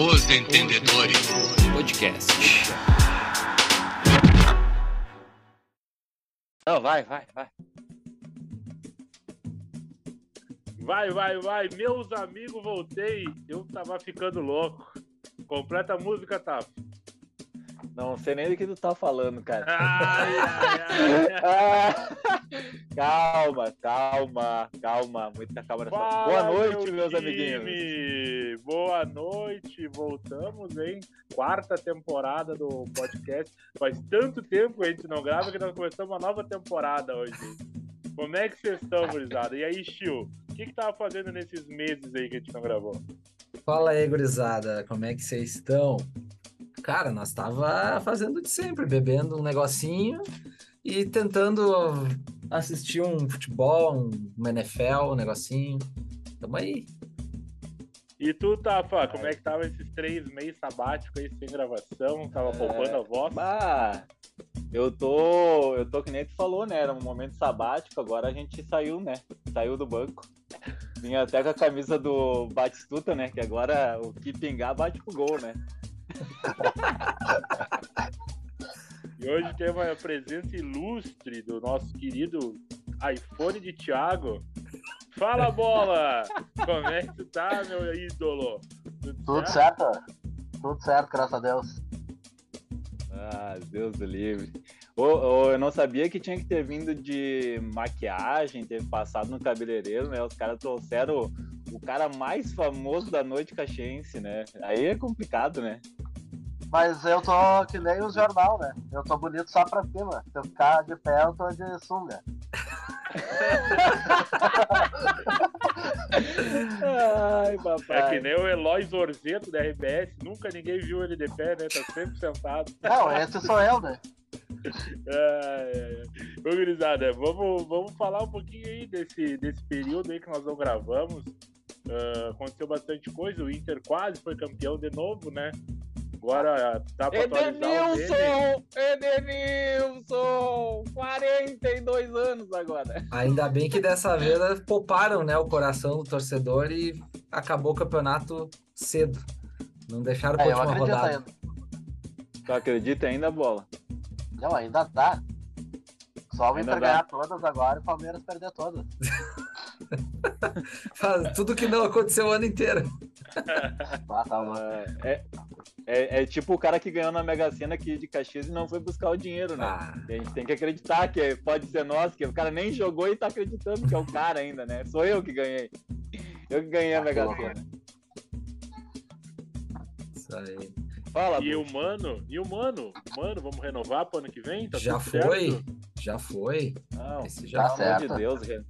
Os Entendedores Podcast. Não, vai, vai, vai. Vai, vai, vai. Meus amigos, voltei. Eu tava ficando louco. Completa a música, tá? Não sei nem do que tu tá falando, cara. Ai, ai, ai. calma, calma, calma. Muita calma nessa. Fala, Boa noite, meu meus time. amiguinhos. Boa noite. Voltamos, hein? Quarta temporada do podcast. Faz tanto tempo que a gente não grava que nós começamos uma nova temporada hoje. Como é que vocês estão, gurizada? E aí, Chiu? O que que tava fazendo nesses meses aí que a gente não gravou? Fala aí, gurizada, como é que vocês estão? Cara, nós tava fazendo de sempre, bebendo um negocinho e tentando assistir um futebol, um NFL, um negocinho. Tamo aí. E tu, Tafa, como é que tava esses três meses sabáticos aí sem gravação? Tava poupando a voz? Bah, eu tô. Eu tô que nem tu falou, né? Era um momento sabático, agora a gente saiu, né? Saiu do banco. Vinha até com a camisa do Batistuta, né? Que agora o que pingar bate pro gol, né? E hoje temos a presença ilustre do nosso querido iPhone de Thiago. Fala, bola! Como é que tu tá, meu ídolo? Tudo certo? Tudo certo, graças a Deus. Ah, Deus do livre. Ô, eu não sabia que tinha que ter vindo de maquiagem, ter passado no cabeleireiro, né? Os caras trouxeram o, cara mais famoso da noite caxiense, né? Aí é complicado, né? Mas eu tô que nem o jornal, né? Eu tô bonito só pra cima. Se eu ficar de pé, eu tô de sunga. Ai, É papai. que nem o Eloy Zorzeto da RBS, nunca ninguém viu ele de pé, né? Tá sempre sentado. Não, esse sou eu, né? Ai, ai. Ô, gurizada, vamos, vamos falar um pouquinho aí desse, desse período aí que nós não gravamos. Ah, aconteceu bastante coisa, o Inter quase foi campeão de novo, né? Agora dá pra. Edenilson! Edenilson! 42 anos agora. Ainda bem que dessa vez pouparam, né, o coração do torcedor e acabou o campeonato cedo. Não deixaram pra É, última rodada. ainda. Tu acredita ainda, bola? Não, ainda dá. Só o Inter ganhar todas agora e o Palmeiras perder todas. Faz tudo que não aconteceu o ano inteiro. Ah. É, é, é tipo o cara que ganhou na Mega Sena aqui de Caxias e não foi buscar o dinheiro, né? Ah, A gente tem que acreditar que pode ser nós, que o cara nem jogou e tá acreditando que é o cara ainda, né? Sou eu que ganhei. Eu que ganhei a Mega Sena. isso aí. Fala, E o Mano, e o Mano? Mano, vamos renovar pro ano que vem? Tá Já tudo certo? foi, já foi. Não, Esse já Tá pelo amor de. Deus,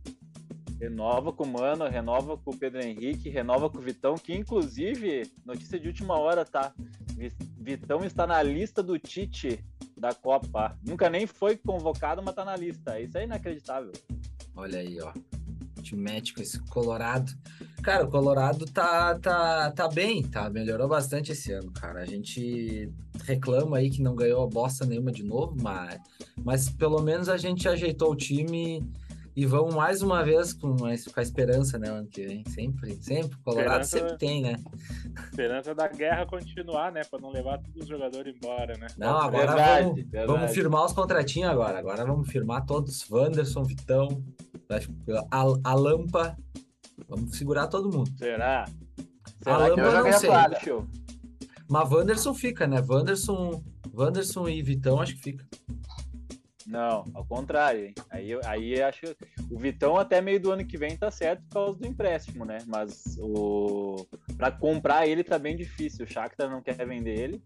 renova com o Mano, renova com o Pedro Henrique, renova com o Vitão, que inclusive, notícia de última hora, tá? Vi- Vitão está na lista do Tite da Copa. Nunca nem foi convocado, mas tá na lista. Isso é inacreditável. Olha aí, ó. Mete com esse Colorado. Cara, o Colorado tá, tá, tá bem, tá? Melhorou bastante esse ano, cara. A gente reclama aí que não ganhou bosta nenhuma de novo, mas, mas pelo menos a gente ajeitou o time e vamos mais uma vez com a, com a esperança, né, ano que vem. Sempre, sempre. Colorado Esperança- sempre tem, né? Esperança da guerra continuar, né? Pra não levar todos os jogadores embora, né? Não, agora Verdade, vamos, verdade. vamos firmar os contratinhos agora. Agora vamos firmar todos. Wanderson, Vitão, a, a Lampa. Vamos segurar todo mundo. Será? A Será que eu não sei. Mas Wanderson fica, né? Wanderson, Wanderson e Vitão acho que fica. Não, ao contrário. hein? Aí, eu- aí acho o Vitão até meio do ano que vem tá certo por causa do empréstimo, né? Mas o para comprar ele tá bem difícil. O Shakhtar não quer vender ele.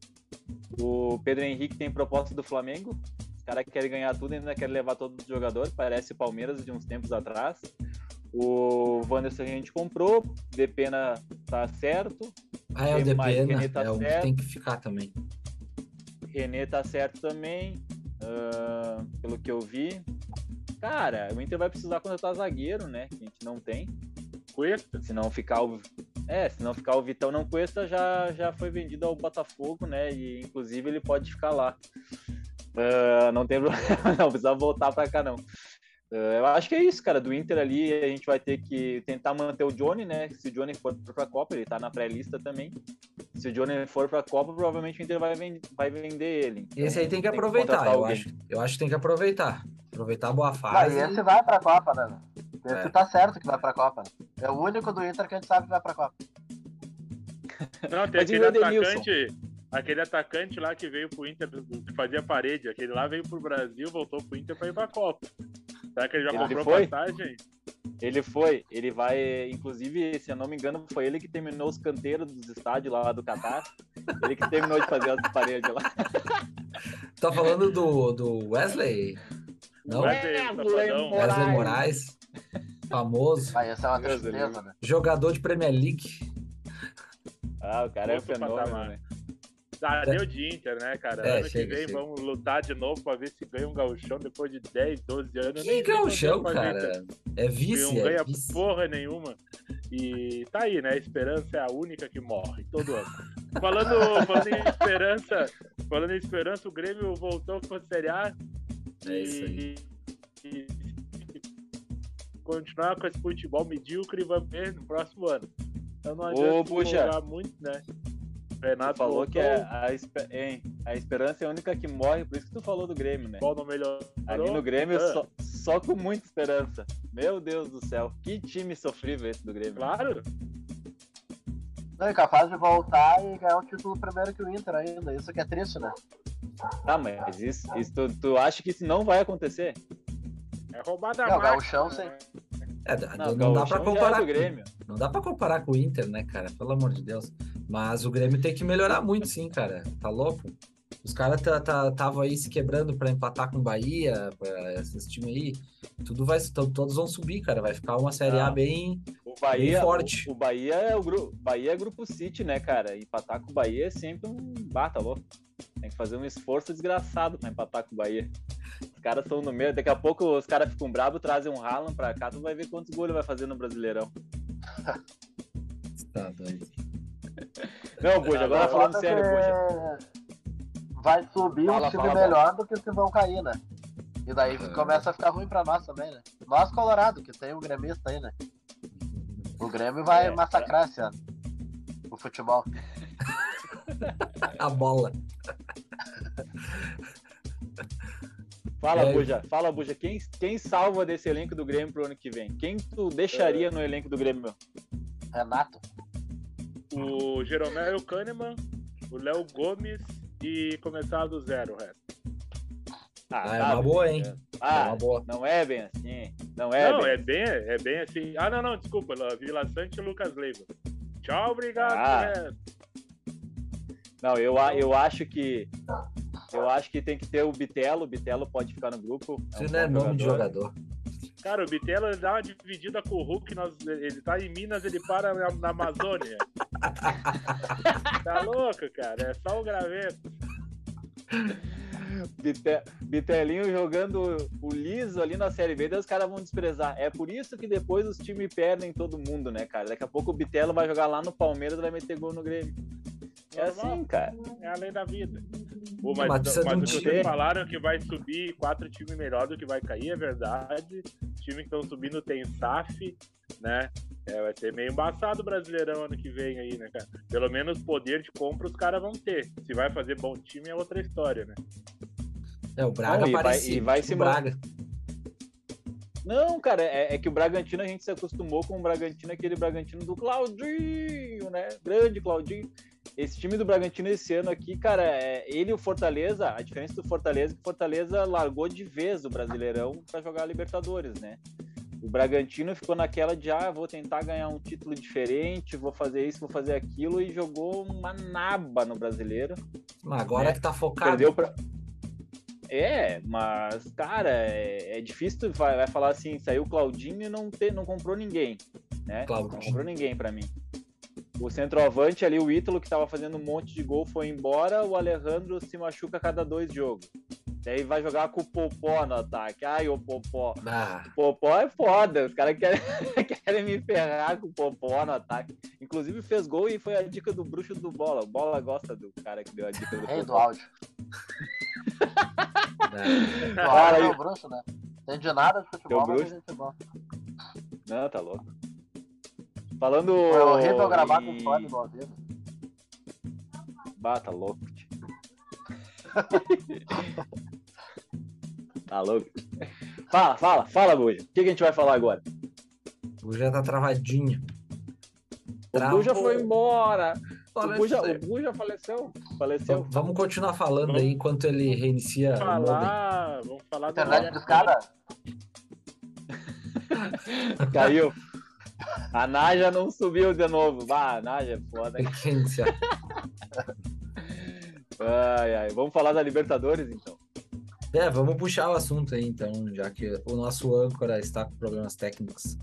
O Pedro Henrique tem proposta do Flamengo. Os caras querem ganhar tudo e ainda querem levar todos os jogadores. Parece o Palmeiras de uns tempos atrás. O Wanderson a gente comprou. Depena tá certo. Ah, é o Depena. Tá É o certo. tem que ficar também. René tá certo também, ah, pelo que eu vi. Cara, o Inter vai precisar contratar zagueiro, né? Que a gente não tem. Cuesta? Se não ficar o. É, se não ficar o Vitão não Cuesta, já, já foi vendido ao Botafogo, né? E inclusive ele pode ficar lá. Ah, não tem problema, não precisa voltar pra cá, não. Uh, eu acho que é isso, cara. Do Inter ali, a gente vai ter que tentar manter o Johnny, né? Se o Johnny for pra Copa, ele tá na pré-lista também. Se o Johnny for pra Copa, provavelmente o Inter vai, vend vai vender ele. Então, esse aí tem que aproveitar, eu acho, eu acho que tem que aproveitar. Aproveitar a boa Ah, fase. e esse vai pra Copa, né? Esse É. tá certo que vai pra Copa. É o único do Inter que a gente sabe que vai pra Copa. Não, tem Mas aquele atacante, aquele atacante lá que veio pro Inter, que fazia parede. Aquele lá veio pro Brasil, voltou pro Inter pra ir pra Copa. Será que ele já Ele comprou foi? passagem? Ele foi, ele vai, inclusive, se eu não me engano, foi ele que terminou os canteiros dos estádios lá do Catar. Ele que terminou de fazer as paredes lá. Tá falando do, do Wesley? Não? Wesley É. Wesley Moraes. Moraes. Famoso. Vai, essa é uma tristeza, né? Jogador de Premier League. Ah, o cara é Outro fenômeno, patamar. né? Ah, deu de Inter, né, cara? É, ano chega, que vem chega. vamos lutar de novo pra ver se ganha um gauchão depois de 10, 12 anos. Que gauchão, cara. É vice, não é ganha vice. porra nenhuma. E tá aí, né? A esperança é a única que morre todo ano. Falando, falando em esperança, falando em esperança, o Grêmio voltou pra Série A. É isso aí. E, e- continuar com esse futebol medíocre, vamos ver no próximo ano. Então não adianta Ô, muito, né? Renato falou voltou, que é a, espe- hein, a esperança é a única que morre, por isso que tu falou do Grêmio, né? não melhorou. Ali no Grêmio, Ah, só, só com muita esperança. Meu Deus do céu, que time sofrível esse do Grêmio. Claro, Não, é capaz de voltar e ganhar o título primeiro que o Inter ainda. Isso que é triste, né? Tá, mas isso, isso tu, tu acha que isso não vai acontecer? é roubada a Não, máquina, gauchão, sim. né? É, não, Não, não dá pra é comparar. do Grêmio. Não dá pra comparar com o Inter, né, cara? Pelo amor de Deus. Mas o Grêmio tem que melhorar muito, sim, cara. Tá louco? Os caras estavam tá, aí se quebrando pra empatar com o Bahia, esses times aí. Tudo vai, to- todos vão subir, cara. Vai ficar uma Série A Ah. bem. O Bahia, forte. O, o Bahia é o grupo, Bahia é grupo City, né, cara? Empatar com o Bahia é sempre um bata louco. Tem que fazer um esforço desgraçado pra empatar com o Bahia. Os caras estão no meio, daqui a pouco os caras ficam bravos, trazem um Haaland pra cá, tu vai ver quantos gols ele vai fazer no Brasileirão. Tá doido. Não, Buja, agora falando sério, que Buja. Vai subir Fala, um time fala, melhor do que os que vão cair, né? E daí Aham. começa a ficar ruim pra nós também, né? Nós, Colorado, que tem o gremista aí, né? O Grêmio vai É, massacrar esse ano. O futebol. A bola. Fala, É. Buja, fala, Buja. Quem, quem salva desse elenco do Grêmio pro ano que vem? Quem tu deixaria no elenco do Grêmio? Renato. O Jeromel Kahneman, o Léo Gomes e começar do zero o resto. Ah, é tá, uma boa, hein? beleza. É Ah, uma boa. não é bem assim. Não é não, bem é bem, é bem assim. Ah, não, não, desculpa, Vila Sante e Lucas Leiva. Tchau, obrigado. Ah. Não, eu, a- eu acho que. Eu acho que tem que ter o Bitelo. O Bitelo pode ficar no grupo. Isso um não é bom nome de jogador. Cara, o Bitelo dá uma dividida com o Hulk, nós, ele tá em Minas, ele para na, na Amazônia. tá louco, cara? É só o graveto. Bite- Bitelinho jogando o liso ali na Série B, daí os caras vão desprezar. É por isso que depois os times perdem todo mundo, né, cara? Daqui a pouco o Bitelo vai jogar lá no Palmeiras e vai meter gol no Grêmio. É Normal. assim, cara. É a lei da vida. Pô, mas Mas mas um o que time. vocês falaram que vai subir quatro times melhor do que vai cair, é verdade. Os times que estão subindo tem SAF, né? É, vai ser meio embaçado o Brasileirão ano que vem aí, né, cara? Pelo menos poder de compra os caras vão ter. Se vai fazer bom time é outra história, né? É, o Braga Não, e vai- e vai se o Braga. Não, cara, é, é que o Bragantino a gente se acostumou com o Bragantino, aquele Bragantino do Claudinho, né? Grande Claudinho. Esse time do Bragantino esse ano aqui, cara, é, ele e o Fortaleza, a diferença do Fortaleza é que o Fortaleza largou de vez o Brasileirão para jogar a Libertadores, né? O Bragantino ficou naquela de, ah, vou tentar ganhar um título diferente, vou fazer isso, vou fazer aquilo, e jogou uma naba no Brasileiro. Agora É. que tá focado. Perdeu pra. É, mas, cara, é, é difícil tu vai, vai falar assim, saiu o Claudinho e não, te, não comprou ninguém, né? Claudinho. Não comprou ninguém pra mim. O centroavante ali, o Ítalo, que tava fazendo um monte de gol, foi embora, o Alejandro se machuca a cada dois jogos. Daí vai jogar com o Popó no ataque. Ai, o Popó. Ah, Popó é foda, os caras querem, querem me ferrar com o Popó no ataque. Inclusive fez gol e foi a dica do bruxo do Bola. O Bola gosta do cara que deu a dica do Rei do áudio. O áudio aí. é o bruxo, né? Entendi nada de futebol, mas a bruxo. gente boa. Não, tá louco. Falando. Foi horrível gravar com em- fone ao vivo. Bah, tá louco. tá louco. Fala, fala, fala, Buja. O que, que a gente vai falar agora? O já tá travadinho. O Travou. Buja foi embora. O Olha Buja, o Buja faleceu. Faleceu. Vamos- Vamos continuar falando aí enquanto ele reinicia o modem. falar, vamos falar da Internet discada? Caiu. A Naja não subiu de novo. Bah, a Naja é foda, hein? Tem que reiniciar. Ai, ai. Vamos falar da Libertadores, então. É, vamos puxar o assunto aí, então, já que o nosso âncora está com problemas técnicos.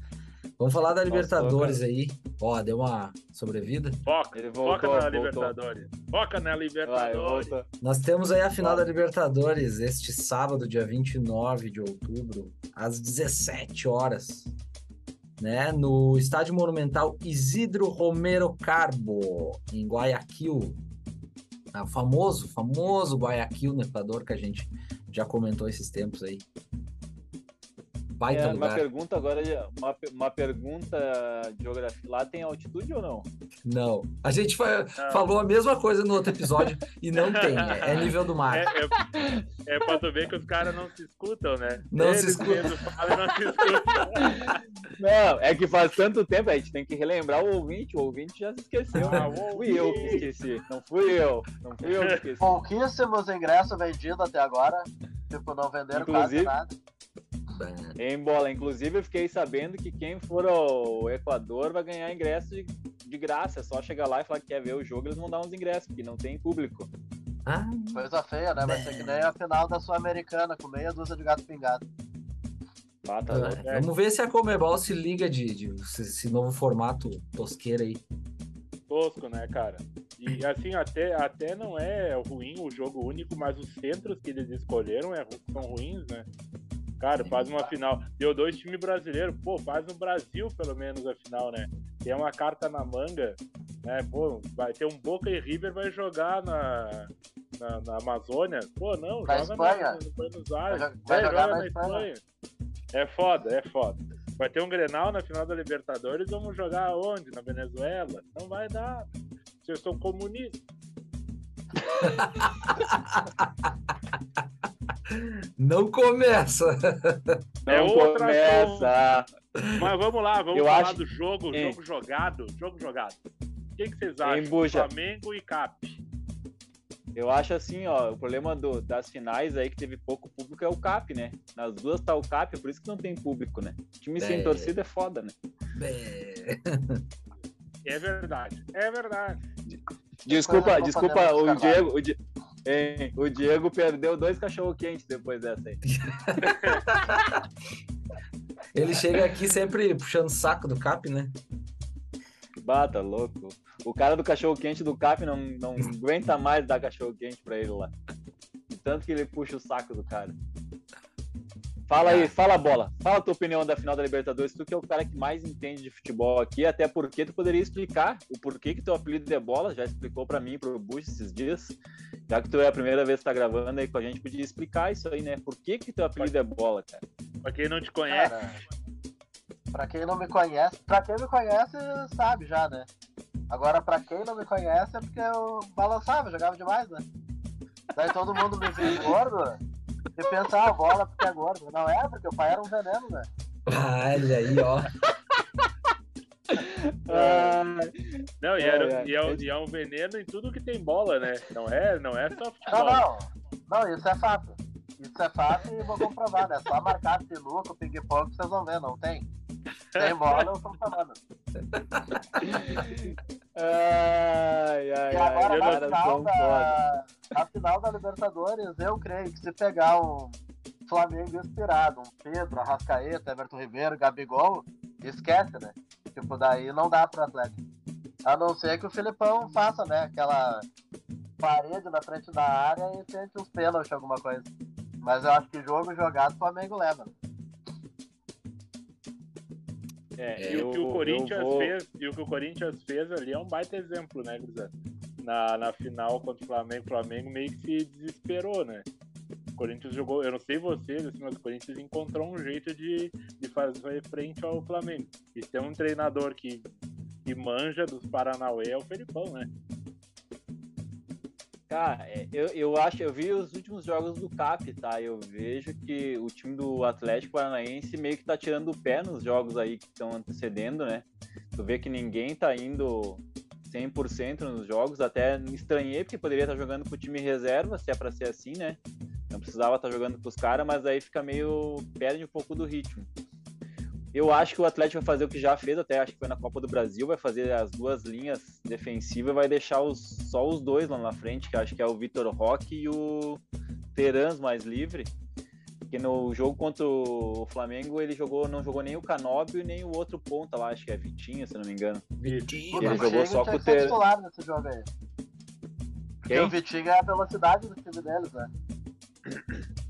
Vamos falar da Libertadores aí. Ó, deu uma sobrevida. Foca, Ele foca voltou, na voltou. Libertadores. Foca na Vai, Libertadores. volta. Nós temos aí a final Vai. da Libertadores este sábado, dia 29 de outubro, às 17 horas, né, no Estádio Monumental Isidro Romero Carbo, em Guayaquil. Ah, O famoso, famoso Guayaquil no Equador que a gente já comentou esses tempos aí. Baita É, uma lugar. pergunta agora, de- uma, uma pergunta de geografia. Lá tem altitude ou não? Não. A gente fa- Não. falou a mesma coisa no outro episódio e não tem. É, é nível do mar. É, é, é pra tu ver que os caras não se escutam, né? Não se Eles escutam. mesmos falam não se escutam. Não, é que faz tanto tempo, a gente tem que relembrar o ouvinte. O ouvinte já se esqueceu. Ah, né? o Fui eu que esqueci. Não fui eu. Não fui eu que esqueci. Pouquíssimos ingressos vendidos até agora. Tipo, não venderam Inclusive- quase nada. Em bola. Inclusive, eu fiquei sabendo que quem for ao Equador vai ganhar ingresso de, de graça. É só chegar lá e falar que quer ver o jogo, eles vão dar uns ingressos, porque não tem público. Ah, Coisa feia, né? Vai ser que nem a final da Sul-Americana, com meia dúzia de gato pingado. Ah, tá. É, Vamos ver se a Comebol se liga de, de esse, esse novo formato tosqueira aí. Tosco, né, cara? E assim, até, até não é ruim o jogo único, mas os centros que eles escolheram é, são ruins, né? Cara, faz uma final. Deu dois times brasileiros. Pô, faz no Brasil, pelo menos, a final, né? Tem uma carta na manga, né? Pô, vai ter um Boca e River vai jogar na, na, na Amazônia. Pô, não, Na joga Espanha. na, no Buenos Aires. Vai vai É, jogar joga na na Espanha. Espanha. É foda, é foda. Vai ter um Grenal na final da Libertadores, vamos jogar onde? Na Venezuela? Não vai dar. Vocês são comunistas. Não começa! Não É outra começa. Mas vamos lá, vamos Eu falar acho- do jogo, Hein. jogo jogado, jogo jogado. O que, que vocês acham? Buja? Flamengo e Cap. Eu acho assim, ó, o problema do- das finais aí que teve pouco público é o CAP, né? Nas duas tá o CAP, por isso que não tem público, né? Time sem É. torcida é foda, né? É. É verdade, é verdade. Desculpa, desculpa, o Diego, o, Di- Hein, o Diego perdeu dois cachorro quentes depois dessa aí. Ele chega aqui sempre puxando o saco do Cap, né? Bata, louco. O cara do cachorro quente do CAP não, não aguenta mais dar cachorro quente pra ele lá. Tanto que ele puxa o saco do cara. Fala aí, fala bola. Fala a tua opinião da final da Libertadores. Tu que é o cara que mais entende de futebol aqui, até porque tu poderia explicar o porquê que teu apelido é bola. Já explicou pra mim pro Bush esses dias. Já que tu é a primeira vez que tá gravando aí com a gente, podia explicar isso aí, né? Por que que teu apelido é bola, cara? Pra quem não te conhece, Cara, pra quem não me conhece, pra quem me conhece, sabe já, né? Agora, pra quem não me conhece, é porque eu balançava, jogava demais, né? Daí todo mundo me vê gordo e pensa, ah, bola porque é gordo. Não é, porque o pai era um veneno, né? Olha aí, ó. Ah, não, e, É, era- é. e é, e é um veneno em tudo que tem bola, né? Não é, não é só Não, futebol. não. Não, isso é fato. Isso é fato e vou comprovar, né? Só marcar sinuca, ping-pong, vocês vão ver, não tem. Tem bola, eu tô falando. ai, ai, E ai, agora, os na final, da, na final da Libertadores, eu creio que se pegar um Flamengo inspirado, um Pedro, Arrascaeta, Everton Ribeiro, Gabigol, esquece, né? Tipo, daí não dá pro Atlético. A não ser que o Filipão faça, né? Aquela parede na frente da área e tente uns pênaltis, alguma coisa. Mas eu acho que jogo jogado, o Flamengo leva. É, E o eu- que o Corinthians vou- fez, e o que o Corinthians fez ali é um baita exemplo, né, Grisado? Na, na final contra o Flamengo, o Flamengo meio que se desesperou, né? Corinthians jogou, eu não sei vocês, assim, mas o Corinthians encontrou um jeito de, de fazer frente ao Flamengo. E tem um treinador que, que manja dos Paranauê é o Felipão, né? Cara, é, eu, eu acho, eu vi os últimos jogos do CAP, tá? Eu vejo que o time do Atlético Paranaense meio que tá tirando o pé nos jogos aí que estão antecedendo, né? Tu vê que ninguém tá indo 100% nos jogos, até estranhei porque poderia estar jogando com o time reserva, se é para ser assim, né? Não precisava estar jogando com os caras, mas aí fica meio perde um pouco do ritmo. Eu acho que o Atlético vai fazer o que já fez, até acho que foi na Copa do Brasil, vai fazer as duas linhas defensivas e vai deixar os, só os dois lá na frente, que acho que é o Vitor Roque e o Terans mais livre. Porque no jogo contra o Flamengo ele jogou, não jogou nem o Canóbio nem o outro ponta lá, acho que é Vitinho, se não me engano. Vitinho. Ele o jogou Vitinho só tinha com o que ser Ter- titular nesse jogo aí. Porque Quem? o Vitinho é a velocidade do time deles, né?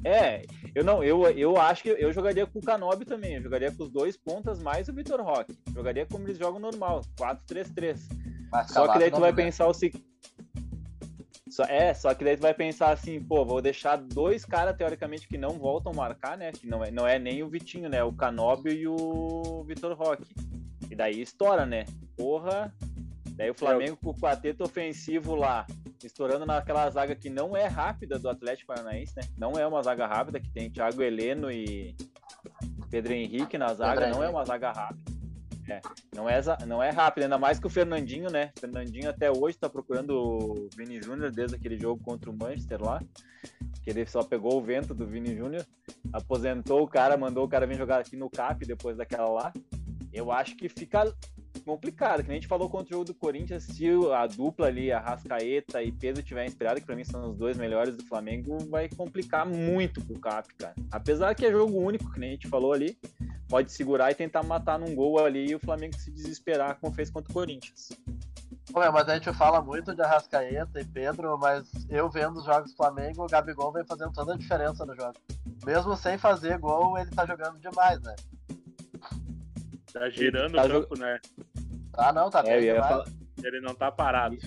É, eu não, eu, eu acho que eu jogaria com o Canóbio também, eu jogaria com os dois pontas mais o Vitor Roque. Jogaria como eles jogam normal, 4-3-3. Mas Só que daí tu vai pensar o seguinte. Só, é, só que daí tu vai pensar assim, pô, vou deixar dois caras, teoricamente, que não voltam a marcar, né? Que não é, não é nem o Vitinho, né? O Canóbio e o Vitor Roque. E daí estoura, né? Porra. Daí o Flamengo com o quarteto ofensivo lá, estourando naquela zaga que não é rápida do Atlético Paranaense, né? Não é uma zaga rápida, que tem Thiago Heleno e Pedro Henrique na zaga, não é Henrique. uma zaga rápida. É, não é, não é rápido, ainda mais que o Fernandinho, né? O Fernandinho até hoje tá procurando o Vini Júnior desde aquele jogo contra o Manchester lá. Que ele só pegou o vento do Vini Júnior, aposentou o cara, mandou o cara vir jogar aqui no CAP depois daquela lá. Eu acho que fica complicado, que nem a gente falou contra o jogo do Corinthians, se a dupla ali, a Rascaeta e Pedro tiver inspirado, que pra mim são os dois melhores do Flamengo, vai complicar muito pro CAP, cara. Apesar que é jogo único, que nem a gente falou ali, pode segurar e tentar matar num gol ali e o Flamengo se desesperar, como fez contra o Corinthians. Meu, mas a gente fala muito de Arrascaeta e Pedro, mas eu vendo os jogos do Flamengo, o Gabigol vem fazendo toda a diferença no jogo. Mesmo sem fazer gol, ele tá jogando demais, né? Tá girando tá o campo, né? Ah, não, tá É, bem falar, Ele não tá parado.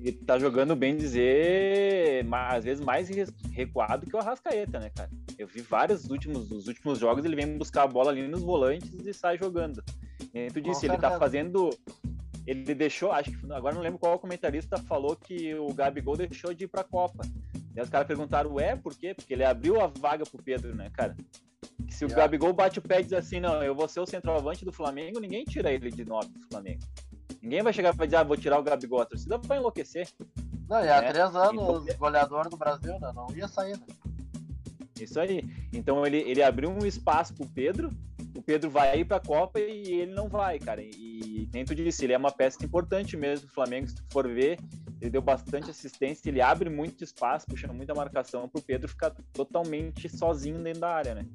e tá jogando bem dizer, ma- às vezes mais recuado que o Arrascaeta, né, cara? Eu vi vários dos últimos, dos últimos jogos, ele vem buscar a bola ali nos volantes e sai jogando. E tu disse, Com ele tá fazendo. Ele deixou, acho que agora não lembro qual comentarista falou que o Gabigol deixou de ir pra Copa. E os caras perguntaram, ué, por quê? Porque ele abriu a vaga pro Pedro, né, cara? Se o. Gabigol bate o pé e diz assim, não, eu vou ser o centroavante do Flamengo, ninguém tira ele de nove do Flamengo. Ninguém vai chegar pra dizer, ah, vou tirar o Gabigol. A torcida vai enlouquecer. Não, e há né? três anos, Então- goleador do Brasil, né? Não ia sair, né? Isso aí. Então ele, ele abriu um espaço pro Pedro. O Pedro vai ir pra Copa e ele não vai, cara. E nem tu disse, ele é uma peça importante mesmo do Flamengo, se tu for ver. Ele deu bastante assistência, ele abre muito espaço, puxa muita marcação pro Pedro ficar totalmente sozinho dentro da área, né?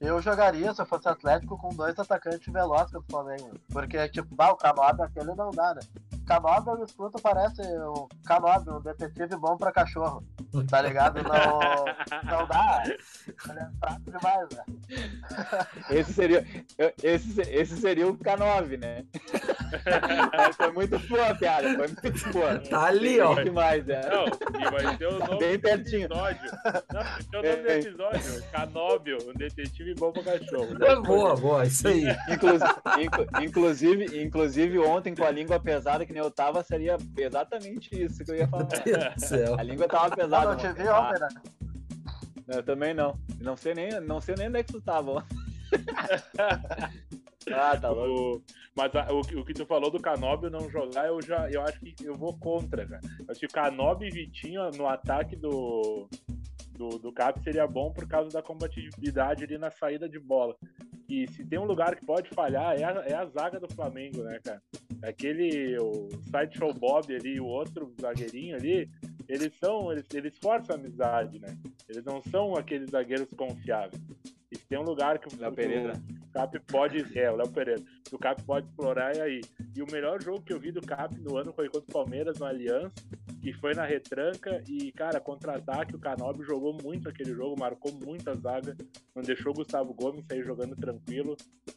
Eu jogaria, se eu fosse Atlético, com dois atacantes velozes contra o Flamengo. Porque, tipo, bah, o Canobi aquele não dá, né? Canobi, eu escuto, parece o Canobi, um detetive bom pra cachorro. Tá ligado? Não, não dá. Ele é fraco demais, né? Esse seria, esse, esse seria o K9, né? foi muito boa piada, foi muito boa. Tá ali, ó. demais, é. Não, e vai ter o nome bem do pertinho. episódio. Não, o nome do episódio. Canóbio, um detetive bom pra cachorro. Boa, boa, isso aí. Inclusive, inclu- inclusive, inclusive, ontem com a língua pesada que nem eu tava, seria exatamente isso que eu ia falar. Meu Deus do céu. A língua tava Não, pesada. não te ontem. vi ontem, né? Eu também não. Não sei nem, não sei nem onde é que tu tava. ó. ah, tá louco. O- mas a- o, que- o que tu falou do Canóbio não jogar, eu já eu acho que eu vou contra, cara. Acho que o Canóbio e Vitinho no ataque do, do, do Cap seria bom por causa da combatividade ali na saída de bola. E se tem um lugar que pode falhar, é a, é a zaga do Flamengo, né, cara? Aquele, o Sideshow Bob ali, o outro zagueirinho ali, eles são, eles, eles forçam a amizade, né? Eles não são aqueles zagueiros confiáveis. E se tem um lugar que o Léo Pereira. o Cap pode. É, o Léo Pereira. Que o Cap pode explorar é aí. E o melhor jogo que eu vi do Cap no ano foi contra o Palmeiras no Aliança, que foi na retranca. E, cara, contra-ataque, o Canobi jogou muito aquele jogo, marcou muita zaga, não deixou o Gustavo Gomes sair jogando tranquilo.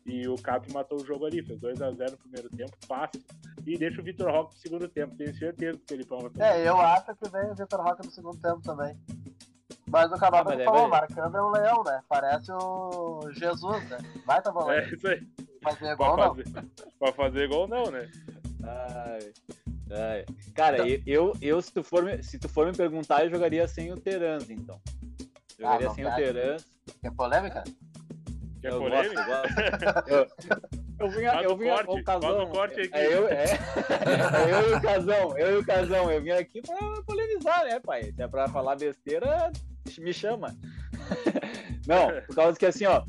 E o Cap matou o jogo ali, fez 2 a 0 no primeiro tempo, fácil. e deixa o Vitor Roque pro segundo tempo. Tenho certeza que o Felipão vai fazer. É, eu acho que vem o Vitor Roque no segundo tempo também. Mas o Ah, Canova mas falou, vai- marcando é um leão, né? Parece o Jesus, né? Vai tá bom, É isso aí. fazer Pra gol não. pra fazer gol, não, né? Ai, ai. Cara, eu, eu, eu, se, tu for, me- se tu for me perguntar, eu jogaria sem o Terans, então. Jogaria não sem o Terans. É polêmica? Quer eu polêmica? gosto, eu gosto. Eu, eu Faz eu corte, o Casão. corte aqui. É eu, é, é eu e o Casão, eu e o Casão. Eu vim aqui pra polemizar, né, pai? Se é pra falar besteira, me chama. Não, por causa que assim, ó.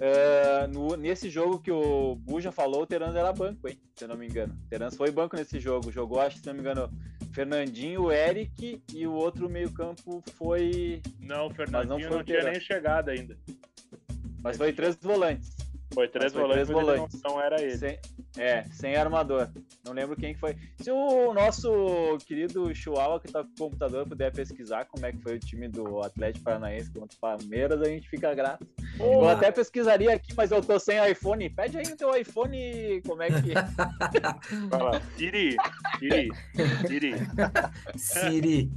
é, no- nesse jogo que o Buja falou, o Terans era banco, hein? Se eu não me engano. O Terans foi banco nesse jogo. Jogou, acho que se não me engano, Fernandinho, o Eric e o outro meio-campo foi. Não, o Mas não Fernandinho foi não, o tinha nem chegado ainda. Mas foi três volantes. Foi três foi volantes, três mas ele não- volantes. não era ele. Sem, é, sem armador. Não lembro quem que foi. Se o nosso querido Chihuahua, que tá com o computador, puder pesquisar como é que foi o time do Atlético Paranaense contra o Palmeiras, a gente fica grato. Eu até pesquisaria aqui, mas eu tô sem iPhone. Pede aí o teu iPhone, como é que. Lá. Siri, Siri, Siri. Siri.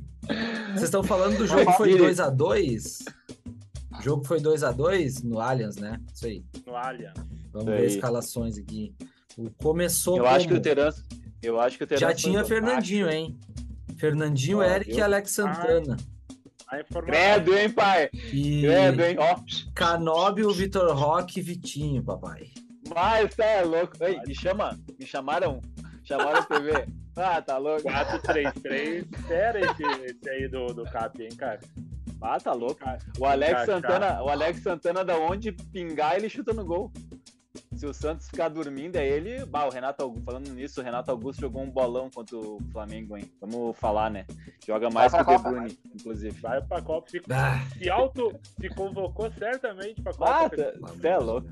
Vocês estão falando do jogo que foi Siri. 2x2? O jogo foi 2x2 no Allianz, né? Isso aí. No Allianz. Vamos ver aí. escalações aqui. Começou Eu como? acho que o Terans. Eu acho que o Terans. Já tinha. Fernandinho, hein? Fernandinho, Ó, Eric viu? e Alex Santana. A informação. Credo, hein, pai? E Credo, hein? Ó, Canóbio, Vitor Roque e Vitinho, papai. mas tá é louco. Ei, me chama. Me chamaram. Chamaram o TV. Ah, tá louco. 4-3-3. Espera esse, esse aí do, do Cap, hein, cara. Ah, tá louco. Cara, O Alex. Santana, o Alex Santana, da onde pingar, ele chuta no gol. Se o Santos ficar dormindo, é ele. Bah, o Renato Augusto, falando nisso, o Renato Augusto jogou um bolão contra o Flamengo, hein? Vamos falar, né? Joga mais que o De Bruyne, inclusive. Vai pra Copa. Se, Ah, se auto se convocou certamente pra Ah, Copa. você é louco.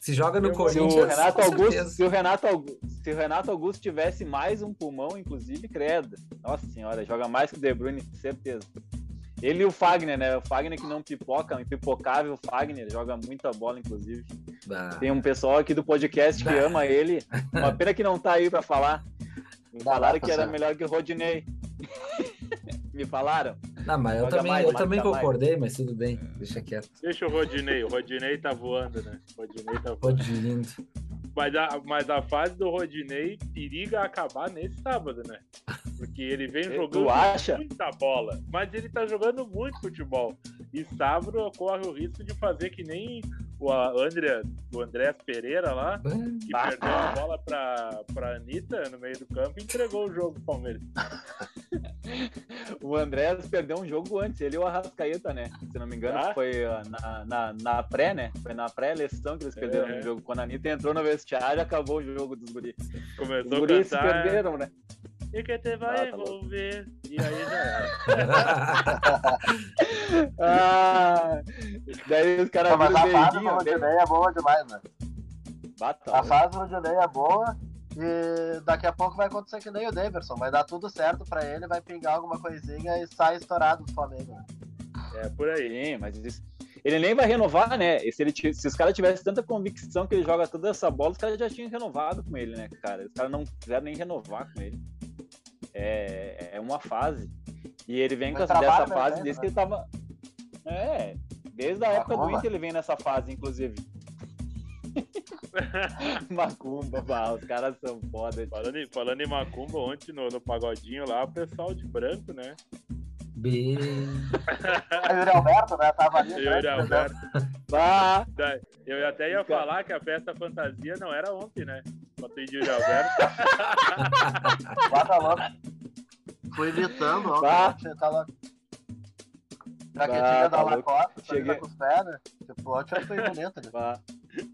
se joga no o Se Corinthians, o Renato Augusto, se o Renato Augusto, se o Renato Augusto tivesse mais um pulmão, inclusive, credo. Nossa senhora, joga mais que o De Bruyne, certeza. Ele e o Fagner, né? O Fagner que não pipoca, impipocável, o Fagner joga muita bola, inclusive. Ah, Tem um pessoal aqui do podcast que ama ele. Uma pena que não tá aí pra falar. Me falaram pra que era melhor que o Rodinei. Me falaram? Não, mas eu também, mais, eu também mais. concordei, mas tudo bem, deixa quieto. Deixa o Rodinei. O Rodinei tá voando, né? O Rodinei tá voando. Mas a, mas a fase do Rodinei periga acabar nesse sábado, né? Porque ele vem jogando muita bola, mas ele tá jogando muito futebol. E sábado corre o risco de fazer que nem o a- André, o Andrés Pereira lá, que Ah. perdeu a bola pra, pra Anitta no meio do campo e entregou o jogo pro Palmeiras. O Andrés perdeu um jogo antes, ele e o Arrascaeta, né? Se não me engano, Ah? foi ah, na, na, na pré, né? Foi na pré-eleição que eles perderam É. o jogo. Quando a Anitta entrou no vestiário, acabou o jogo dos guris. Os Começou a guris se cantar. perderam, né? E que te vai Ah, tá envolver. E aí já era. Ah, daí os caras mas a fase do Rodinei é boa demais, né? Bata, A fase do Rodinei é boa e daqui a pouco vai acontecer que nem o Daverson. Vai dar tudo certo pra ele, vai pingar alguma coisinha e sai estourado do Flamengo. né? É por aí. Sim, mas isso- ele nem vai renovar, né? E se, ele, se os caras tivessem tanta convicção que ele joga toda essa bola, os caras já tinham renovado com ele, né, cara? Os caras não quiseram nem renovar com ele. É, é uma fase. E ele vem Mas com essa, dessa fase bem, desde né? que ele tava. É, desde a época do. Inter ele vem nessa fase, inclusive. Macumba, bah, os caras são foda. Falando em, falando em Macumba, ontem no, no pagodinho lá, o pessoal de branco, né? Bem... Yuri Alberto, né? Tava ali. Eu e né, Alberto. Bah, Eu até ia cara- falar que a festa fantasia não era ontem, né? Tem de Alberto. Bota louco. Fui imitando ontem, Bah. ontem tá louco. Jaquetinha Bah, da tá. Lacoste, Cheguei. Cheguei... com os pés, né? Tipo, eu fui bonito. né? bah.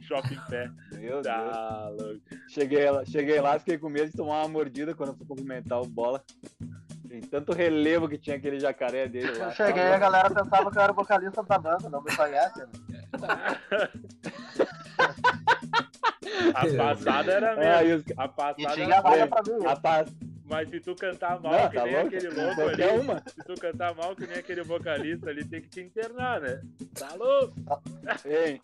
Shopping pé. Meu Deus. Tá louco. Cheguei lá, cheguei lá, fiquei com medo de tomar uma mordida quando eu fui cumprimentar o bola. Tem tanto relevo que tinha aquele jacaré dele lá. Eu cheguei e a galera pensava que eu era o vocalista da banda, não me conhece. Né? A passada era Ah, mesmo. e os- A E passada tinha era vaga mesmo. pra mim. Rapaz, Mas se tu cantar mal, não, que tá nem louco? aquele louco ali. Uma. Se tu cantar mal, que nem aquele vocalista ali, tem que te internar, né? Tá louco? Hein?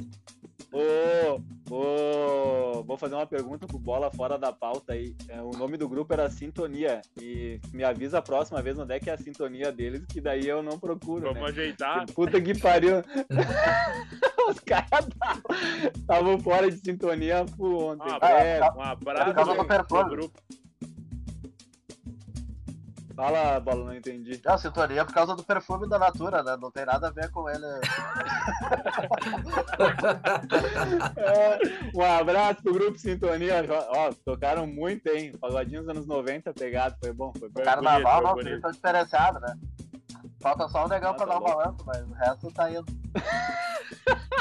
Ô, ô, vou fazer uma pergunta pro Bola fora da pauta aí. É, O nome do grupo era Sintonia. E me avisa a próxima vez onde é que é a sintonia deles, que daí eu não procuro. Vamos né? ajeitar. Que Puta que pariu. Os caras estavam fora de sintonia por ontem. Ah, É, Um abraço Acaba com o pro perfume. grupo. Fala, Bola, não entendi. Não, sintonia é por causa do perfume da Natura, né? Não tem nada a ver com ele. É, um abraço pro grupo Sintonia. Ó, tocaram muito, hein? Pagodinho dos anos 90 pegado. Foi bom, foi. Foi Carnaval, bonito, não, foi eles bonito. estão diferenciados, né? Falta só o negão Ah, pra tá dar um louco. balanço, mas o resto tá indo.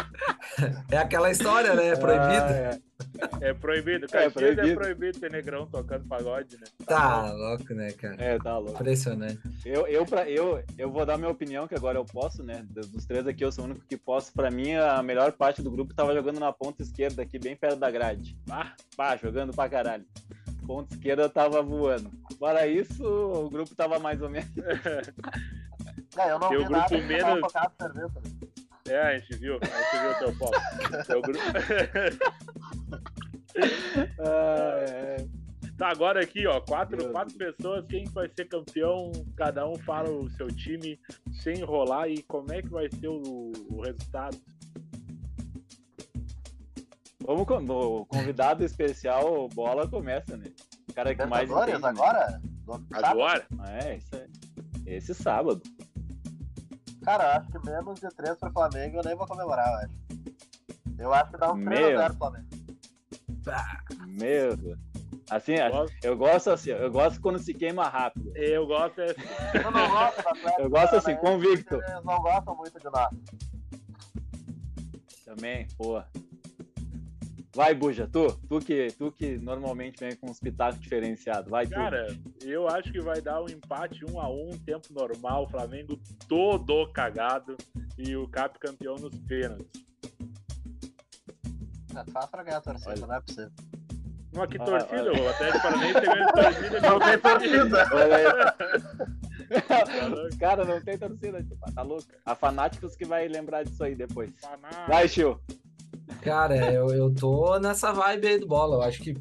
É aquela história, né? É proibido. Ah, é. É proibido. É Caxias é proibido. proibido ter negrão tocando pagode, né? Tá louco, né, cara? É, tá louco. Impressionante. Eu, eu, pra, eu, eu vou dar minha opinião, que agora eu posso, né? Dos três aqui, eu sou o único que posso. Pra mim, a melhor parte do grupo tava jogando na ponta esquerda, aqui bem perto da grade. Ah, pá, jogando pra caralho. Ponta esquerda tava voando. Fora isso, o grupo tava mais ou menos. É, eu não Tem o vi grupo nada menos-. Né? É, a gente viu. A gente viu o teu foco. Teu grupo. Ah, é. Tá, agora aqui, ó, quatro, quatro pessoas, quem vai ser campeão, cada um fala o seu time sem enrolar e como é que vai ser o, o resultado. Vamos com o convidado especial, Bola começa, né? O cara que mais entende, né? agora? Sábado? Agora? É, isso aí. Esse sábado. Cara, eu acho que menos de 3 pro Flamengo eu nem vou comemorar, eu acho. Eu acho que dá uns 3 Meu. a 0 pro Flamengo. Meu Deus. Assim, Gosto- eu gosto assim, eu gosto quando se queima rápido. Eu gosto é Eu não gosto da Atlético Eu gosto assim, convicto. Eles não gostam muito de nós. Também, pô. Vai, Buja, tu, tu que, tu que normalmente vem com uns pitacos diferenciados, vai tu. Cara, eu acho que vai dar um empate um a um, tempo normal, o Flamengo todo cagado e o Cap campeão nos pênaltis. É fácil pra ganhar a torcida, Olha. não é possível. Uma que Ah, torcida, olha. o Atlético Paranaense ganha torcida. Não tem torcida. Os caras não tem torcida, tipo, tá louco. A Fanáticos que vai lembrar disso aí depois. Vai, Chiu. Cara, eu, eu tô nessa vibe aí do bola. Eu acho que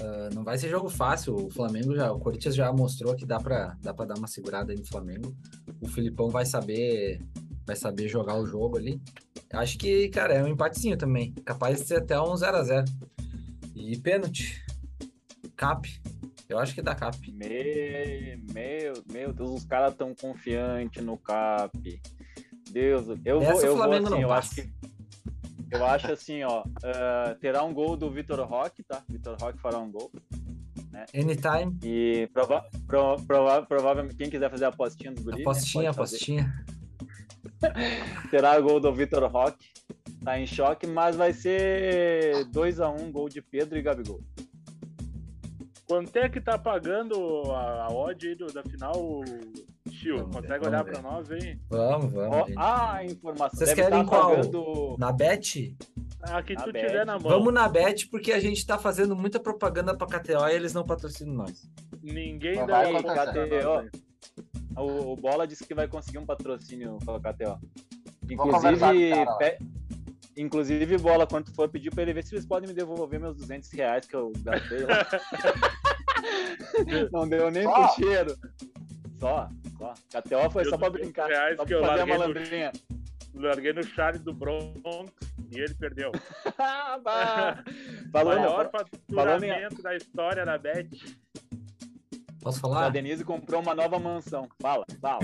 ah, não vai ser jogo fácil. O Flamengo já, o Corinthians já mostrou que dá pra, dá pra dar uma segurada aí no Flamengo. O Filipão vai saber, vai saber jogar o jogo ali. Acho que, cara, é um empatezinho também. Capaz de ser até um 0x0. E pênalti. Cap. Eu acho que dá cap. Me, meu, meu Deus, os caras tão confiantes no CAP. Deus, eu vou, Essa o eu vou assim, não eu passa. acho que eu acho assim, ó, ah, terá um gol do Vitor Roque, tá? Vitor Roque fará um gol. Anytime. E prova, pro- prova- provavelmente, quem quiser fazer a apostinha do guri, né, Apostinha, fazer. apostinha. Terá o gol do Vitor Roque. Tá em choque, mas vai ser 2x1 gol de Pedro e Gabigol. Quanto é que tá pagando a, a odd aí do, da final, Tio? Vamos Consegue vamos olhar pra nós aí? Vamos, vamos. Ó, ah, informação. Vocês Deve querem tá qual? pagando- Na bet? A que Na tu bet. tiver na mão. Vamos na bet porque a gente tá fazendo muita propaganda pra KTO e eles não patrocinam nós. Ninguém Não dá vai. KTO. O, o Bola disse que vai conseguir um patrocínio com a KTO. Inclusive, pe- inclusive, Bola, quando for pedir pra ele ver se eles podem me devolver meus 200 reais que eu gastei lá. Não deu nem Só? pro cheiro. Só, só. KTO foi só pra 200 brincar. reais Só que pra eu fazer a larguei no- malandrinha. Larguei no Charles do Bronx e ele perdeu. O Falando, maior falando faturamento da história da Bet. Posso a falar? Denise comprou uma nova mansão. Fala, fala.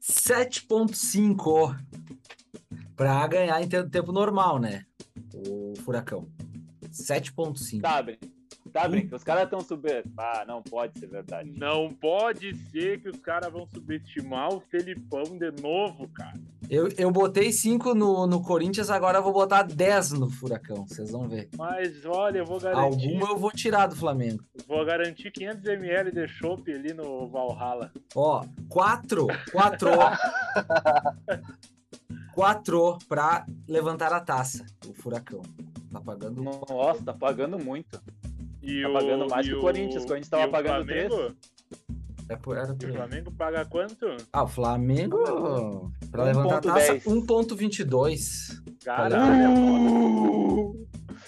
7.5 pra ganhar em te- tempo normal, né? O Furacão. 7.5. Tá. Tá, Brin, que os caras estão subindo. Ah, não pode ser verdade. Não pode ser que os caras vão subestimar o Felipão de novo, cara. Eu, eu botei 5 no, no Corinthians, agora eu vou botar 10 no Furacão. Vocês vão ver. Mas olha, eu vou garantir, Alguma eu vou tirar do Flamengo. vou garantir 500 ml de chopp ali no Valhalla. Ó, 4. 4. 4 pra levantar a taça. O Furacão. Tá pagando. Nossa, tá pagando muito. E Tá o, pagando mais e que o Corinthians, o Corinthians tava e o pagando Flamengo, É por, era E o. Flamengo paga quanto? Ah, o Flamengo. Pra levantar a taça, 1.10. 1.22. Cara, Uh!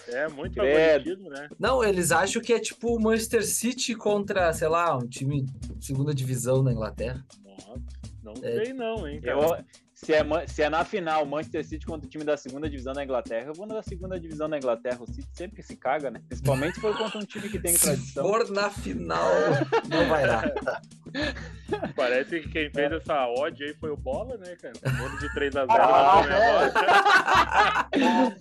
é muito favoritismo, né? Não, eles acham que é tipo o Manchester City contra, sei lá, um time de segunda divisão na Inglaterra. Nossa, não É. sei não, hein, cara. Eu, se, é, se é na final Manchester City contra o time da segunda divisão da Inglaterra, eu vou na segunda divisão da Inglaterra. O City sempre se caga, né? Principalmente se for contra um time que tem Se tradição. for na final, não vai dar. Parece que quem fez essa odd aí foi o Bola, né, cara? Menos de 3x0 Ah, é.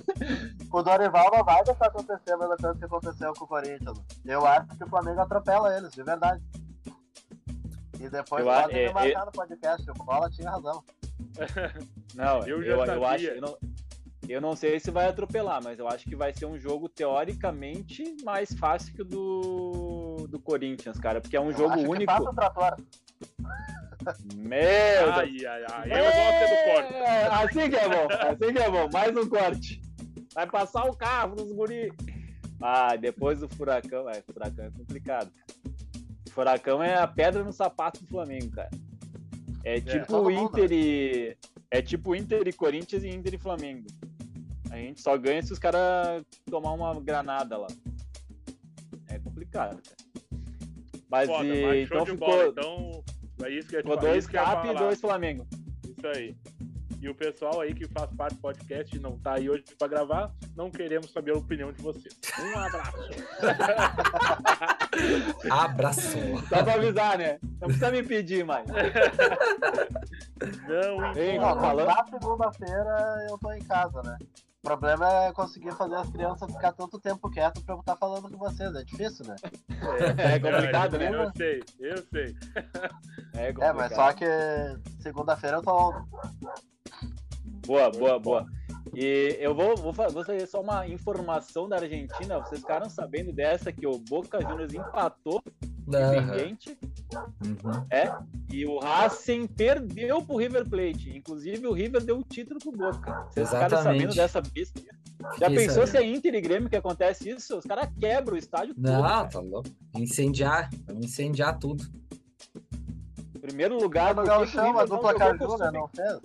O Dorival não vai deixar acontecer a mesma coisa que aconteceu com o Corinthians. Eu acho que o Flamengo atropela eles, de verdade. E depois Eu podem é, me marcar no podcast. O Bola tinha razão. Não, Eu eu, já eu, acho. sabia. Eu não, eu não sei se vai atropelar, mas eu acho que vai ser um jogo teoricamente mais fácil que o do, do Corinthians, cara. Porque é um Eu jogo acho que único. passa o trator. Meu Deus. Ai, ai, ai. Eu gosto do corte. É, assim que é bom, assim que é bom. Mais um corte. Vai passar o carro nos guri. Ah, depois do furacão. É, furacão é complicado. Furacão é a pedra no sapato do Flamengo, cara. É tipo todo o mundo, Inter e. É tipo Inter e Corinthians e Inter e Flamengo. A gente só ganha se os caras tomar uma granada lá. É complicado, cara. Mas Foda, e- mas então ficou, bola. Então, é isso que te ficou dois ia Cap e dois Flamengo. Isso aí. E o pessoal aí que faz parte do podcast e não tá aí hoje pra gravar, não queremos saber a opinião de vocês. Um abraço. Abraço. Só pra avisar, né? Não precisa me pedir mais. Não Ei, importa. Não, falando- na segunda-feira eu tô em casa, né? O problema é conseguir fazer as crianças ficar tanto tempo quietas pra eu estar falando com vocês. É difícil, né? É complicado, né? Eu sei, eu sei. É, É, mas só que segunda-feira eu tô. Boa, boa, boa. E eu vou, vou, fa- vou fazer só uma informação da Argentina. Vocês ficaram sabendo dessa que o Boca Juniors empatou. Independiente Uhum. e o Racing perdeu pro River Plate. Inclusive o River deu o título pro Boca. Vocês ficaram sabendo dessa pista? Já Fiquei pensou se é Inter e Grêmio que acontece isso? Os caras quebram o estádio todo. Não, cara. tá louco. Incendiar. Vamos incendiar tudo. Primeiro lugar não dupla jogou Caju, com o né? Não fez?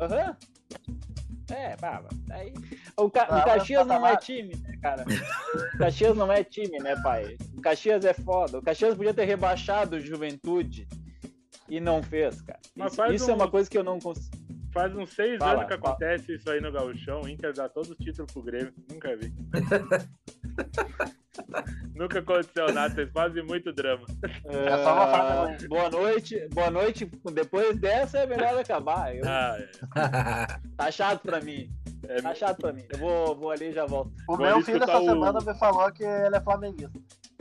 Aham. É, pá, aí. O, Ca- o Caxias tá não é time, né, cara? O Caxias não é time, né, pai? O Caxias é foda. O Caxias podia ter rebaixado Juventude e não fez, cara. Mas Isso, isso é um- uma coisa que eu não consigo. Faz uns seis Fala, anos que fala. acontece isso aí no Gauchão. O Inter dá todo o título pro Grêmio. Nunca vi. Nunca aconteceu nada. Vocês fazem muito drama. É só uma fase Ah, ruim. boa noite, boa noite. Depois dessa é melhor acabar. Eu- Ah, é. Tá chato pra mim. É, Tá chato pra mim. Eu vou, vou ali e já volto. O Vou meu filho escutar essa o- semana me falou que ele é flamenguista.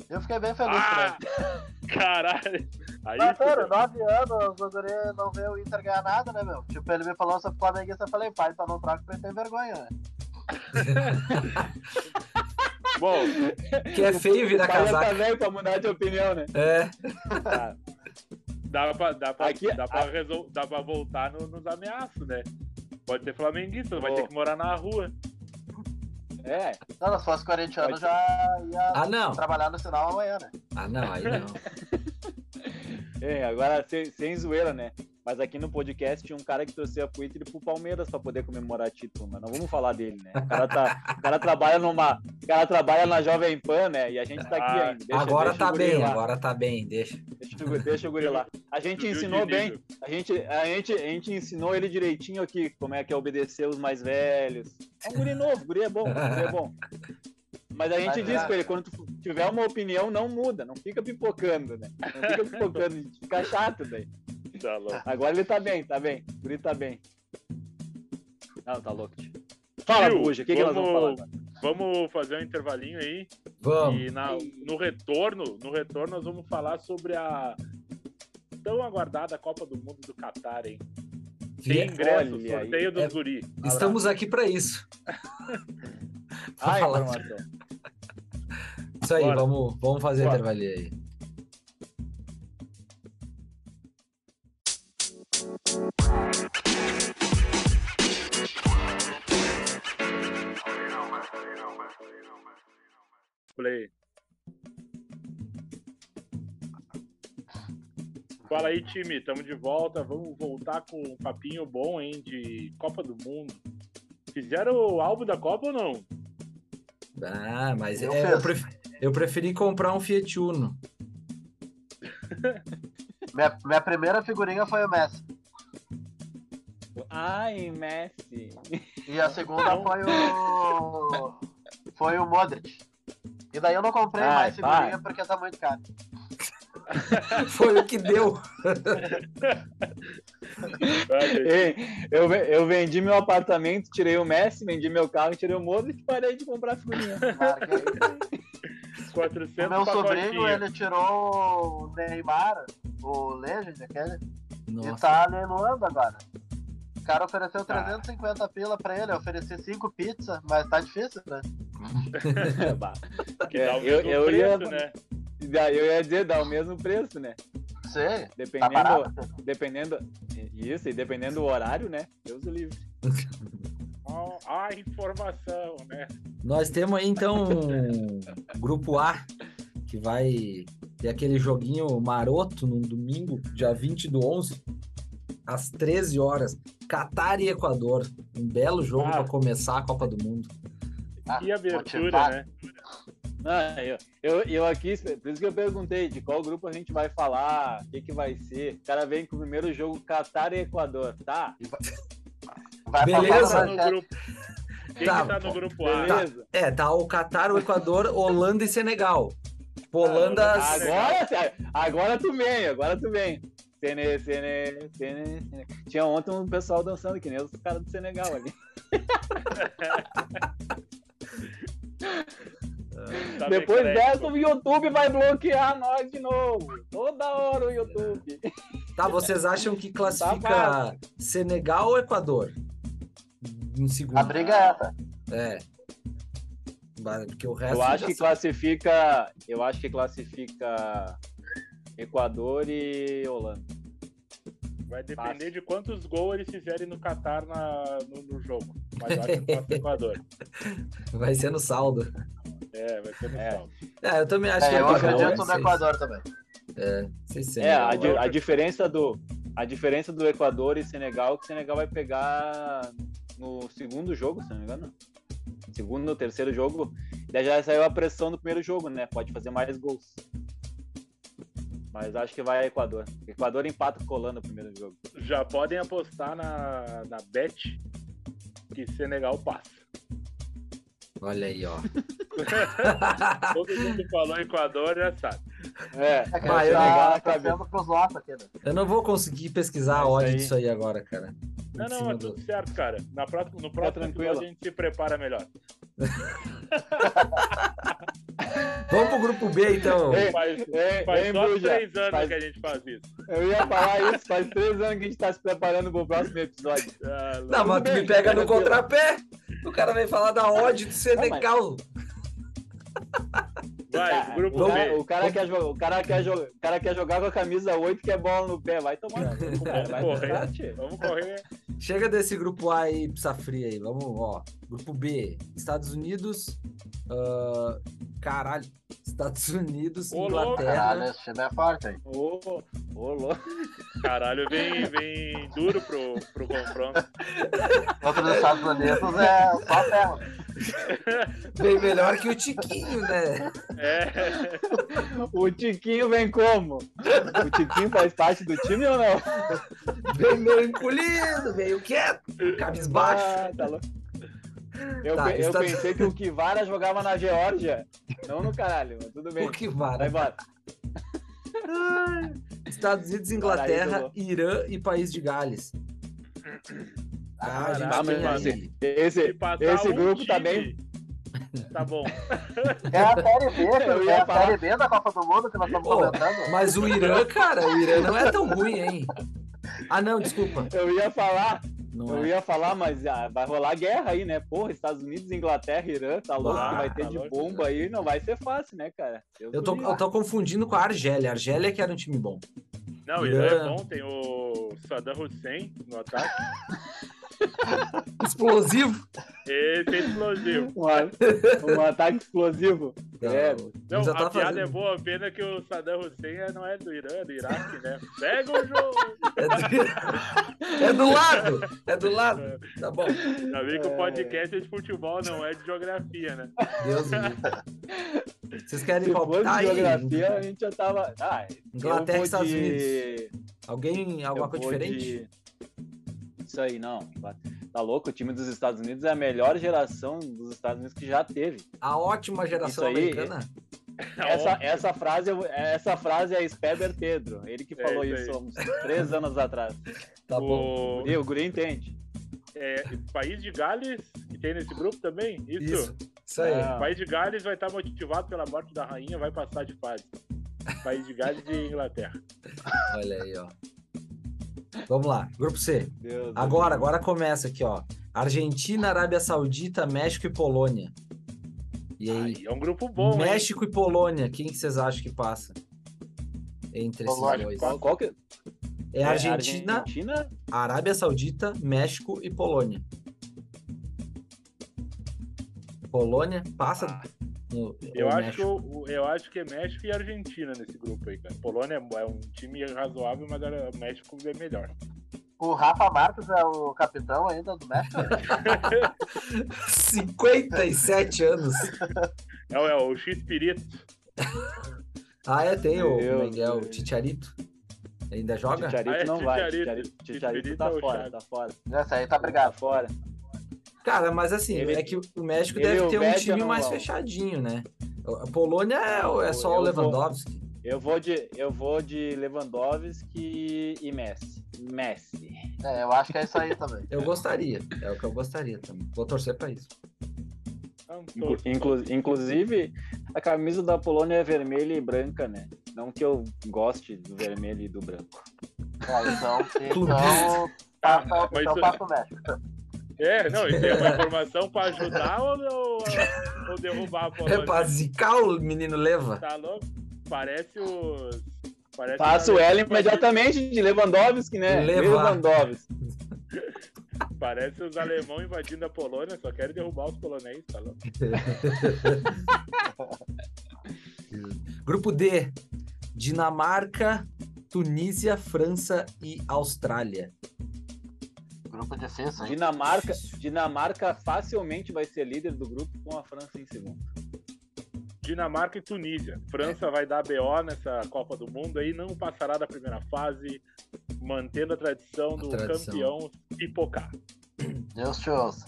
Eu fiquei bem feliz por Ah, ele. caralho. Aí, Mas, nove anos, o guri não vê o Inter ganhar nada, né, meu? Tipo, ele me falou sobre flamenguista, eu falei, pai, então não troca pra ele ter vergonha, né? Bom, que é feio virar cara já tá casaca. velho pra mudar de opinião, né? É. Tá. dá pra, dá pra, Aqui- dá pra, resol- dá pra voltar no- nos ameaços, né? Pode ser flamenguista, vai Ô. ter que morar na rua. É, Não, não, se fosse corintiano, Pode- já ia Ah, não. trabalhar no sinal amanhã, né? Ah, não, aí não. É, agora sem, sem zoeira, né? Mas aqui no podcast tinha um cara que torcia pro Inter e pro Palmeiras pra poder comemorar título, mas não vamos falar dele, né? O cara, tá, o cara trabalha numa. O cara trabalha na Jovem Pan, né? E a gente tá aqui Ah, ainda. Deixa- agora deixa tá bem, lá. agora tá bem, deixa. Deixa, o- deixa o guri lá. A gente ensinou bem. A gente, a, gente, a gente ensinou ele direitinho aqui, como é que é obedecer os mais velhos. É um guri novo, guri é bom, guri é bom. Mas a gente Mas, diz é. pra ele, quando tu tiver uma opinião, não muda, não fica pipocando, né? Não fica pipocando, fica chato daí. Tá louco. Agora ele tá bem, tá bem. O guri tá bem. Não, tá louco. tio. Fala, Buja, o que, que nós vamos falar vamos- agora? Vamos fazer um intervalinho aí. Vamos. E na- no retorno, no retorno nós vamos falar sobre a tão aguardada Copa do Mundo do Catar, hein? Tem Vie- ingresso, olha aí. sorteio dos É- guri. Estamos aqui pra isso. Ah, informação. Isso aí, Bora. vamos, vamos fazer Bora. intervalinho aí. Play. Fala aí, time, estamos de volta. Vamos voltar com um papinho bom, hein, de Copa do Mundo. Fizeram o álbum da Copa ou não? Ah, mas Eu é, eu, fiz. pref- eu preferi comprar um Fiat Uno. Minha, minha primeira figurinha foi o Messi. Ai, Messi. E a segunda foi o. Foi o Modric. E daí eu não comprei Ai, mais figurinha para. porque tá muito caro. Foi o que deu. Ei, eu, eu vendi meu apartamento, tirei o Messi, vendi meu carro, tirei o Modric e parei de comprar figurinha. Larguei. 400 O meu sobrinho, ele tirou o Neymar, o Legend, aquele, e Nossa. tá leiloando agora. O cara ofereceu Tá. 350 pila pra ele, eu ofereci 5 pizzas, mas tá difícil, né? Que dá o É, eu- mesmo eu ia- preço, né? Daí eu ia dizer, dá o mesmo preço, né? Sei, tá Dependendo, barato. dependendo, isso, e dependendo do horário, né? Deus o livre. A informação, né? Nós temos aí então um grupo A que vai ter aquele joguinho maroto no domingo, dia 20 do 11, às 13 horas. Catar e Equador. Um belo jogo Ah. para começar a Copa do Mundo. Ah, Que abertura, motivar. né? Ah, eu, eu, eu aqui, por isso que eu perguntei de qual grupo a gente vai falar, o que, que vai ser. O cara vem com o primeiro jogo Catar e Equador, tá? Vai Beleza. Tá no grupo? Quem Tá, que tá no grupo A? Beleza. É, tá o Catar, o Equador, Holanda e Senegal. Tipo, Holanda. Ah, Agora, agora tu vem, agora tu vem. Sene, Sene, Sene. Tinha ontem um pessoal dançando que nem os caras do Senegal ali. Tá Depois dessa, o YouTube vai bloquear nós de novo. Toda hora o YouTube. Tá, vocês acham que classifica fácil. Senegal ou Equador? Em segundo. A briga é essa. É. Porque o resto. Eu acho já que sabe. classifica. Eu acho que classifica Equador e Holanda. Vai depender Fácil. de quantos gols eles fizerem no Qatar na, no, no jogo. Mas eu acho que passa o Equador. Vai ser no saldo. É, vai ser no É. saldo. É, eu também acho que É, eu Equador, acredito não no. Equador também. É, sei se É, a, Senegal. di- a diferença do. A diferença do Equador e Senegal é que o Senegal vai pegar no segundo jogo, se não me engano. Segundo ou terceiro jogo. Já saiu a pressão do primeiro jogo, né? Pode fazer mais gols. Mas acho que vai Equador. Equador empata Holanda no primeiro jogo. Já podem apostar na, na bet que Senegal passa. Olha aí, ó. Todo mundo falou Equador, já sabe. É, É que Vai, a gente eu legal tá né? Eu não vou conseguir pesquisar a Isso odd aí. disso aí agora, cara. Não, não, é do- tudo certo, cara. Na próxima, no próximo tranquilo. episódio a gente se prepara melhor. Vamos pro grupo B, então. Ei, Faz, ei, faz só três anos faz- que a gente faz isso. Eu ia falar isso, faz três anos que a gente tá se preparando pro próximo episódio. Ah, Não, mas tu me pega no contrapé. O cara vem falar da odd do Senegal. Vai, Ah, grupo o, B. cara, o, cara quer jogar, o, cara quer jogar, o cara quer jogar com a camisa 8 que é bola no pé. Vai tomar cara. Vai Vamos correr. Vamos correr. Chega desse grupo A aí, pizza fria aí. Vamos, ó. Grupo B, Estados Unidos. ah, caralho. Estados Unidos, Ô, louco, Caralho, Inglaterra. esse time é forte, hein? Ô, ô, louco. Caralho, vem, vem duro pro, pro confronto. Outros Estados Unidos é só ferro. Bem melhor que o Tiquinho, né? É, O Tiquinho vem como? O Tiquinho faz parte do time ou não? Veio meio encolhido, veio quieto, cabisbaixo. Ah, tá louco. Eu, Tá, pe- eu está- pensei que o Kivara jogava na Geórgia. Não no caralho, mas tudo bem. O que Vai vara. embora. Estados Unidos, Inglaterra. Irã e País de Gales. Ah, mas Esse, esse um grupo tá time, bem. Tá bom. É a Série B, ia é a falar. Série B da Copa do Mundo que nós estamos comentando. Mas o Irã, cara, o Irã não é tão ruim, hein? Ah, não, desculpa. Eu ia falar, Não eu é. ia falar, mas ah, vai rolar guerra aí, né? Porra, Estados Unidos, Inglaterra, Irã, tá louco Ah, que vai ter tá de louco. bomba aí, não vai ser fácil, né, cara? Deus Eu tô, eu tô confundindo com a Argélia. A Argélia que era um time bom. Não, Irã é Irã. bom, tem o Saddam Hussein no ataque. Explosivo. Esse é explosivo. Um, um ataque explosivo. É, Não, a tá piada fazendo. é boa, pena que o Saddam Hussein é- não é do Irã, é do Iraque, né? Pega o jogo! É do... é do lado. É do lado. Tá bom. Já vi que o É. podcast é de futebol, não é de geografia, né? Deus me. Vocês querem se fosse palpitar aí? geografia, a gente já tava. Ah, Inglaterra e Estados de- Alguém, alguma eu coisa diferente? de- Isso aí, não. Tá louco? O time dos Estados Unidos é a melhor geração dos Estados Unidos que já teve. A ótima geração Isso aí, americana? Essa, óbvio. essa, frase, essa frase é Speber Pedro. Ele que É falou isso isso há uns três anos atrás. Tá bom. o E o Guri entende. é, País de Gales, que tem nesse grupo também? Isso. Isso. Isso aí. Ah. País de Gales vai estar motivado pela morte da rainha, vai passar de fase. País de Gales e Inglaterra. Olha aí, ó. Vamos lá. Grupo C. Deus Agora, agora começa aqui, ó. Argentina, Arábia Saudita, México e Polônia. E aí? Aí é um grupo bom, hein? México e Polônia, quem que vocês acham que passa? Entre esses Polônia. dois. Qual, qual que É Argentina, Argentina? Arábia Saudita, México e Polônia. Polônia passa Ah, no, Eu acho, que o- eu acho que é México e Argentina nesse grupo aí, cara. Polônia é é um time razoável, mas o México é melhor. O Rafa Marques é o capitão ainda do México? 57 anos. É, o- é o X-Pirito. Ah, é, tem o Meu Miguel Deus. Ticharito. Ainda joga? Chicharito Ah, é não vai. Chicharito, Chicharito Chicharito tá é o fora, tá fora. Essa aí tá Tá brigado. fora. Cara, mas assim, Ele- é que o México deve ter um time mais vão. fechadinho, né? A Polônia é, é só Eu o vou- Lewandowski. Eu vou de, eu vou de Lewandowski e Messi. Messi. É, eu acho que é isso aí também. Eu gostaria. É o que eu gostaria também. Vou torcer pra isso. Inclu- inclusive, a camisa da Polônia é vermelha e branca, né? Não que eu goste do vermelho e do branco. É, então, então, passa, Ah, mas então passa o México. É, não, isso é uma informação pra ajudar ou, ou, ou derrubar a É Polônia? pra zicar o menino leva. Tá louco? Parece os. Parece Faço os ela alemão imediatamente de Lewandowski, né? Leva. Lewandowski. Parece os alemão invadindo a Polônia, só querem derrubar os poloneses, tá louco? Grupo D. Dinamarca, Tunísia, França e Austrália. Grupo hein? Dinamarca, Dinamarca facilmente vai ser líder do grupo com a França em segundo. Dinamarca e Tunísia. França vai dar BO nessa Copa do Mundo aí, não passará da primeira fase, mantendo a tradição do tradição. campeão pipocar. Deus te ouça.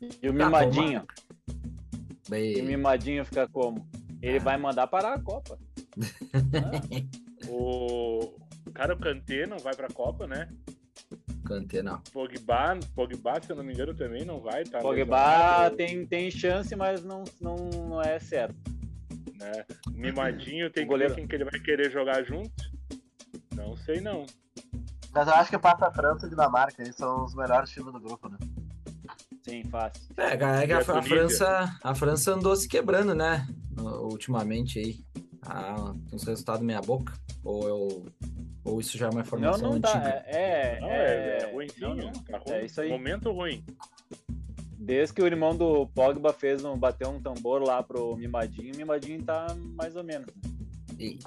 E o Tá, Mimadinho? E Bem, o Mimadinho fica como? Ele vai mandar parar a Copa. Ah, O cara, o Kanté não vai pra Copa, né? Kanté não. Pogba, Pogba, se eu não me engano, também não vai, tá? Pogba tem, tem chance, mas não, não, não é certo. né? O Mimadinho tem O que goleiro- ver quem que ele vai querer jogar junto. Não sei não. Mas eu acho que passa a França e Dinamarca, eles são os melhores times do grupo, né? Sim, fácil. É, é que E a, a? França, a França andou se quebrando, né? Ultimamente aí. Ah, tem uns resultados meia boca. Ou, eu, ou isso já é uma Não, informação não tá. antiga? É, Não, é, é, é ruim sim, não, não. tá ruim. É isso aí. Momento ruim. Desde que o irmão do Pogba fez um, bateu um tambor lá pro Mimadinho, o Mimadinho tá mais ou menos. né? E-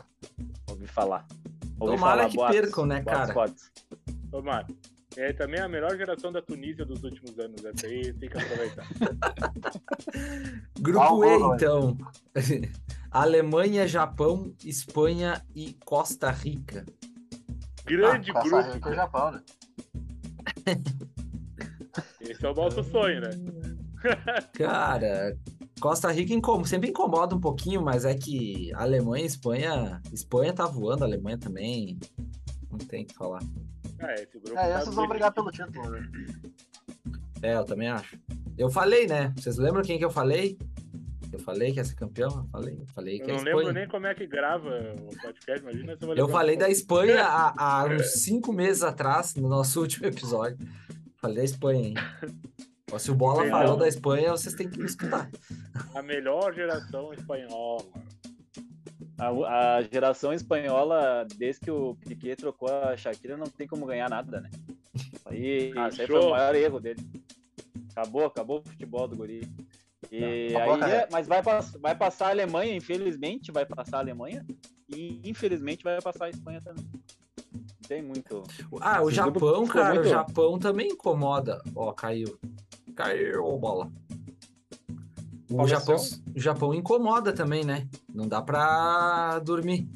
Ouvi falar. Ouvi Tomara falar, que boatos, percam, né, boatos cara? fortes. Tomara. É também a melhor geração da Tunísia dos últimos anos. Essa aí tem que aproveitar. Grupo E, então. Alemanha, Japão, Espanha e Costa Rica. Grande Ah, grupo. Rica e Japão, né? Esse é o nosso sonho, né? Cara, Costa Rica incom- sempre incomoda um pouquinho, mas é que Alemanha e Espanha. Espanha tá voando, a Alemanha também. Não tem o que falar. Ah, esse grupo É, tá esses vão brigar pelo título, né? É, eu também acho. Eu falei, né? Vocês lembram quem que eu falei? Eu falei que ia ser campeão? Eu falei, eu falei que Eu é não lembro Espanha. nem como é que grava o podcast, imagina se eu Eu falei da Espanha há, há uns cinco meses atrás, no nosso último episódio. Falei da Espanha, hein? Se o Bola falou da Espanha, vocês têm que me escutar. A melhor geração espanhola. A, a geração espanhola, desde que o Piquet trocou a Shakira, não tem como ganhar nada, né? aí, isso aí foi Achou? o maior erro dele. Acabou, acabou o futebol do Guri. E Acabou a aí, é- mas vai, pass- vai passar a Alemanha, infelizmente vai passar a Alemanha. E infelizmente vai passar a Espanha também. Não tem muito. Ah, o Japão, cara, o muito- Japão também incomoda. Ó, caiu. Caiu, bola. O Faleceu? Japão, o Japão incomoda também, né? Não dá pra dormir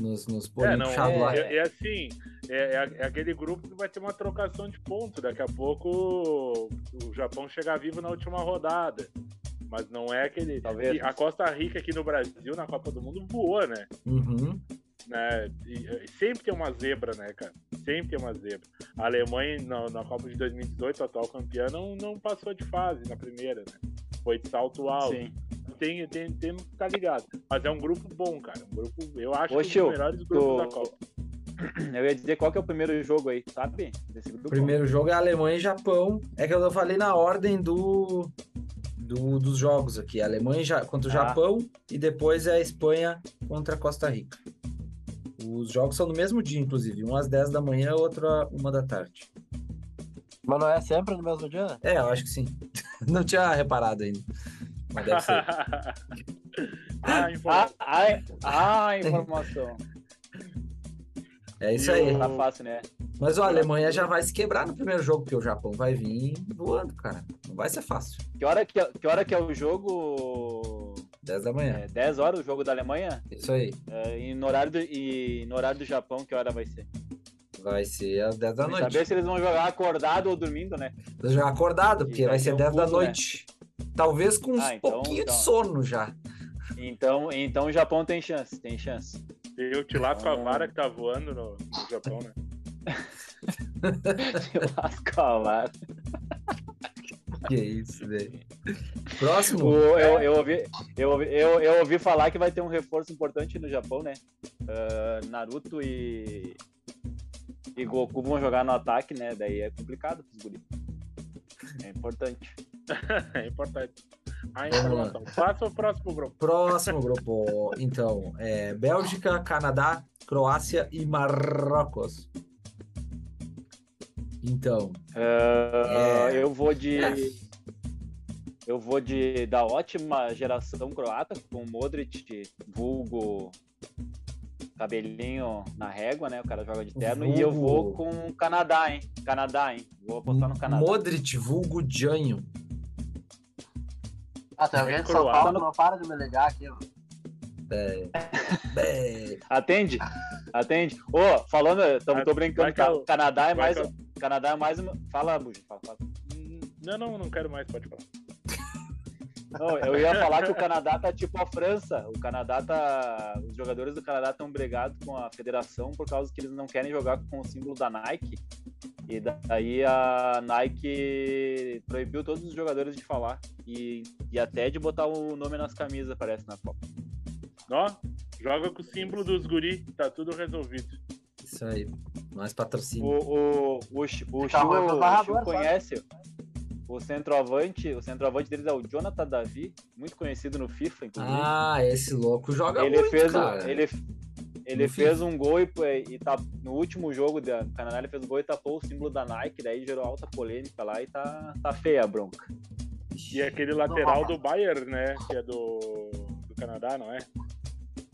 nos, nos É, bolinhos não, puxados lá. é, é assim, é, é- é aquele grupo que vai ter uma trocação de pontos. Daqui a pouco o Japão chega vivo na última rodada. Mas não é aquele. Talvez. e A Costa Rica aqui no Brasil, na Copa do Mundo, voou, né? Uhum. né? E, e sempre tem uma zebra, né, cara? Sempre tem uma zebra. A Alemanha, na, na Copa de 2018, a atual campeã, não, não passou de fase na primeira, né? Foi de salto alto. Sim. Tem, tem, temos que ficar ligado. Mas é um grupo bom, cara. Um grupo, eu acho Ô, que um dos melhores grupos tu- da Copa. Eu ia dizer qual que é o primeiro jogo aí, sabe? Desse grupo. O primeiro jogo é Alemanha e Japão. É que eu falei na ordem do, do- dos jogos aqui. Alemanha e Ja- contra o Ah. Japão e depois é a Espanha contra a Costa Rica. Os jogos são no mesmo dia, inclusive. Um às 10 da manhã, outro às 1 da tarde. Mas não é sempre no mesmo dia? É, eu acho que sim. Não tinha reparado ainda. Mas deve ser. ah, informação. ah, ah, informação. É isso aí. Tá fácil, né? Mas ó, a Alemanha já vai se quebrar no primeiro jogo, porque o Japão vai vir voando, cara. Não vai ser fácil. Que hora que, é- que, hora que é o jogo? 10 da manhã. É, 10 horas o jogo da Alemanha? Isso aí. É, e, no horário do, e no horário do Japão, que hora vai ser? Vai ser às 10 da noite. Saber se eles vão jogar acordado ou dormindo, né? Vou jogar acordado, porque vai vai ser ter um 10 da né? noite. Talvez com uns Ah, então- pouquinho então. de sono já. Então, então o Japão tem chance, tem chance. Tem o Tilápia Ah. Vara que tá voando no, no Japão, né? Vara. Que isso, velho. Próximo. O- eu, eu, ouvi, eu, ouvi, eu, eu ouvi falar que vai ter um reforço importante no Japão, né? Ah, Naruto e, e Goku vão jogar no ataque, né? Daí é complicado pros guri. É importante. É importante. A informação. Passa o próximo grupo. Próximo grupo. Então, é Bélgica, Canadá, Croácia e Marrocos. Então, Ah, É. Eu vou de. É. Eu vou de da ótima geração croata, com Modric, vulgo cabelinho na régua, né? O cara joga de terno. E eu vou Vulgo. com o Canadá, hein? Canadá, hein? Vou apostar no Canadá. Modric, vulgo Janho. Ah, tem alguém de São. Paulo não para de me ligar aqui, mano. É, Atende? Atende? Ô, falando, tô, Vai- tô brincando, vai Canadá é vai mais. que Canadá é mais uma. Fala, Bugi, fala, fala. Hum, Não, não, não quero mais, pode falar. Não, eu ia falar que o Canadá tá tipo a França. O Canadá tá. Os jogadores do Canadá estão brigados com a federação por causa que eles não querem jogar com o símbolo da Nike. E daí a Nike proibiu todos os jogadores de falar. E, e até de botar o nome nas camisas, parece, na Copa. Ó, joga com o símbolo dos guri, tá tudo resolvido. Isso aí. Nós patrocínio. O, o, o, o, o Chu conhece. O centroavante, o centroavante deles é o Jonathan Davi, muito conhecido no FIFA, inclusive. Ah, esse louco joga ele muito, fez, cara. ele, ele No fez um gol e, e tá, no último jogo do Canadá ele fez um gol e tapou o símbolo da Nike, daí gerou alta polêmica lá e tá, tá feia a bronca. E aquele lateral do Bayern, né? Que é do, do Canadá, não é?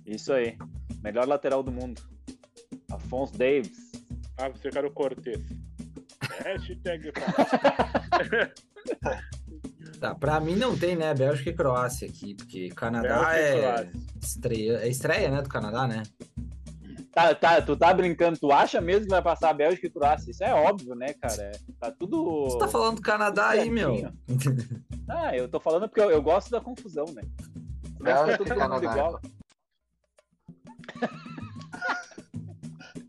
Isso aí. Melhor lateral do mundo. Afonso Davis. Ah, você quer o Cortez. Hashtag. Tá, pra mim não tem, né? Bélgica e Croácia aqui, porque Canadá é estreia, é estreia, né, do Canadá, né? Tá, tá, tu tá brincando, tu acha mesmo que vai passar a Bélgica e Croácia? Isso é óbvio, né, cara? É- Tá tudo. Você tá falando do Canadá aí, meu. Ah, eu tô falando porque eu, eu gosto da confusão, né? Mas Bélgica todo mundo Canadá. igual.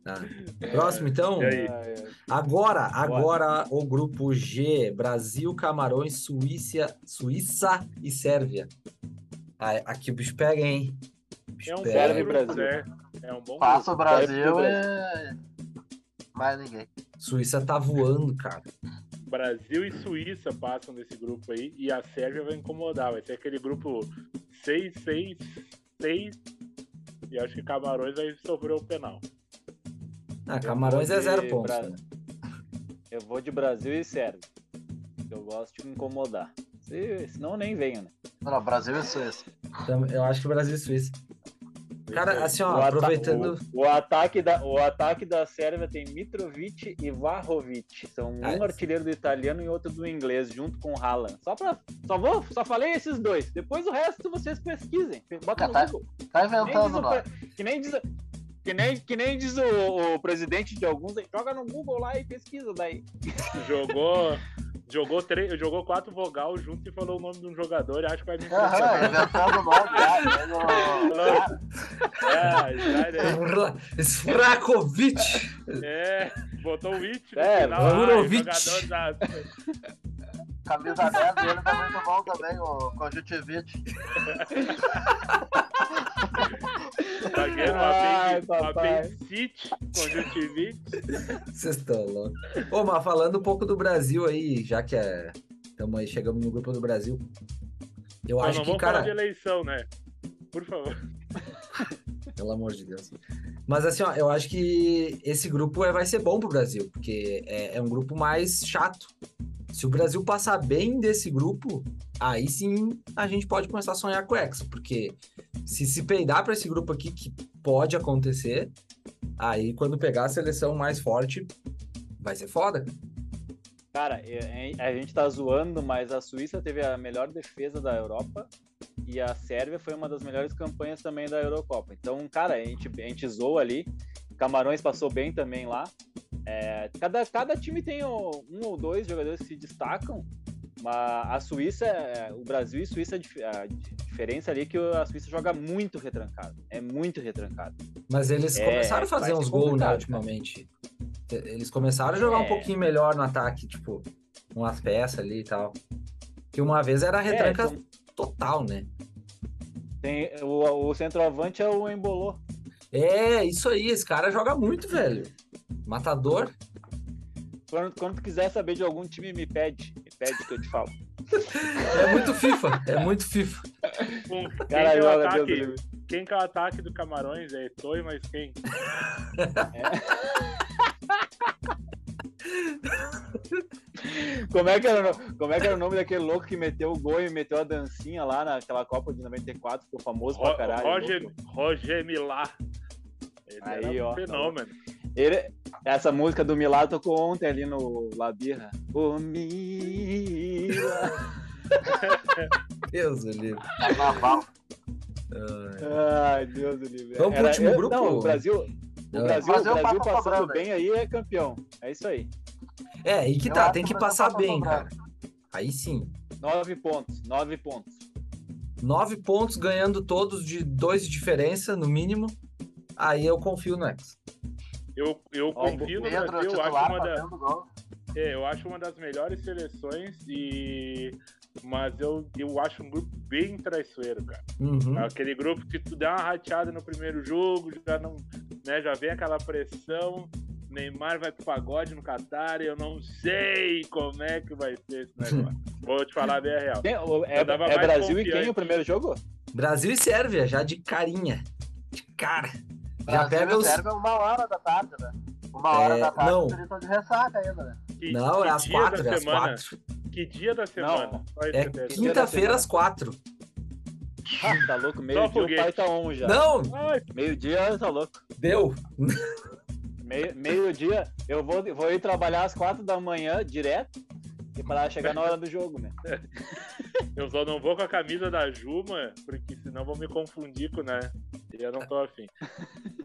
Tá. Próximo, então. E aí? É. Agora, agora o grupo G, Brasil, Camarões, Suíça, Suíça e Sérvia. Aqui o bicho pega, hein? O bicho É um bom grupo, Brasil. É um bom Passa o. Brasil Brasil. e. Mais ninguém. Suíça tá voando, cara. Brasil e Suíça passam desse grupo aí e a Sérvia vai incomodar. Vai ser aquele grupo 6, 6, 6 e acho que Camarões vai sofrer o penal. Ah, Camarões é zero pontos. Bra- né? Eu vou de Brasil e Sérvia. Eu gosto de me incomodar. Se, senão eu nem venho, né? Não, Brasil e Suíça. Eu acho que Brasil e Suíça. Cara, assim, O ó, ata- aproveitando. O, o ataque da, o ataque da Sérvia tem Mitrovic e Vlahovic. São um Ah, artilheiro do italiano e outro do inglês, junto com o Haaland. Só, pra, só, vou, só falei esses dois. Depois o resto vocês pesquisem. Bota no Tá. Google. Tá Que nem inventando o Que nem diz, que nem, que nem diz o, o presidente de alguns. aí, Joga no Google lá e pesquisa daí. Jogou, jogou, três, jogou quatro vogal junto e falou o nome de um jogador e acho que vai me Aham, impressionar. inventando nome já. Tem no- É, já, né? Svrakovic! é, botou o It no É, final. Vurovic. jogador da... Camisa 10 dele tá muito bom também, o Conjuntivite. Zagueiro, Ai, apen- papai. apendicite, conjuntivite. Vocês estão loucos. Ô, mas falando um pouco do Brasil aí, já que é. Tamo aí, chegamos no grupo do Brasil. Eu Não, acho não que, vamos falar cara. de eleição, né? Por favor. Pelo amor de Deus. Mas assim, ó, eu acho que esse grupo é, vai ser bom pro Brasil, porque é, é um grupo mais chato. Se o Brasil passar bem desse grupo, aí sim a gente pode começar a sonhar com o Hexa, porque se se peidar para esse grupo aqui, que pode acontecer, aí quando pegar a seleção mais forte, vai ser foda. Cara, a gente tá zoando, mas a Suíça teve a melhor defesa da Europa e a Sérvia foi uma das melhores campanhas também da Eurocopa. Então, cara, a gente, a gente zoa ali. Camarões passou bem também lá. É, cada, cada time tem o- um ou dois jogadores que se destacam, mas a Suíça, é- o Brasil e Suíça, a dif- a di- diferença ali é que a Suíça joga muito retrancado. É muito retrancado. Mas eles É, começaram a fazer uns gols, né, ultimamente. Eles começaram a jogar um É. pouquinho melhor no ataque, tipo, umas peças ali e tal. Que uma vez era É, retranca então, total, né? tem, o, o centroavante é o Embolô. É, isso aí, esse cara joga muito, velho. Matador. Quando, quando tu quiser saber de algum time, me pede. Pede que eu te falo. É muito FIFA, é muito FIFA. Com- Quem, que Cara, é o Deus ataque, quem que é o ataque do Camarões? É Toy, mas quem? Como é, que era, como é que era o nome daquele louco que meteu o gol e meteu a dancinha lá naquela Copa de 94, ficou famoso pra Ro- caralho. Roger, louco? Roger Milá. Ele Aí, era um ó. fenômeno. Ele, essa música do Milá tocou ontem ali no Labirra. O Mila. Deus do livre. Carnaval. Ai, Deus do livre. Vamos pro último grupo? Não, o Brasil, o Ah. Brasil, Brasil o Brasil passa passando bem aí é campeão. É isso aí. É, aí que tá, tem que passar passa bem, cara. Aí sim. Nove pontos, nove pontos. Nove pontos ganhando todos de dois de diferença, no mínimo. Aí eu confio no Hexa. Eu, eu Ó, confio no Pedro, Brasil, eu acho, uma da, fazendo gol. é, eu acho uma das melhores seleções, e mas eu, eu acho um grupo bem traiçoeiro, cara. Uhum. Aquele grupo que tu dá uma rateada no primeiro jogo, já não, né, já vem aquela pressão. Neymar vai pro pagode no Qatar, eu não sei como é que vai ser esse negócio. Vou te falar bem a real. É, é Brasil e confiante. quem o primeiro jogo? Brasil e Sérvia, já de carinha. De cara. Já pega e os. É uma hora da tarde, né? Uma hora É, da tarde, não. eles estão de ressaca ainda, né? Que, Não, que é às quatro, da é às semana? quatro. Que dia da semana? Não. É quinta-feira às quatro. Ah, tá louco, meio-dia o pai tá on já. Não, Ai, Meio-dia tá louco. deu. Meio- Meio-dia, eu vou, vou ir trabalhar às quatro da manhã direto e para chegar na hora do jogo, né? eu só não vou com a camisa da Juma, porque senão vou me confundir com, né? E eu não tô afim.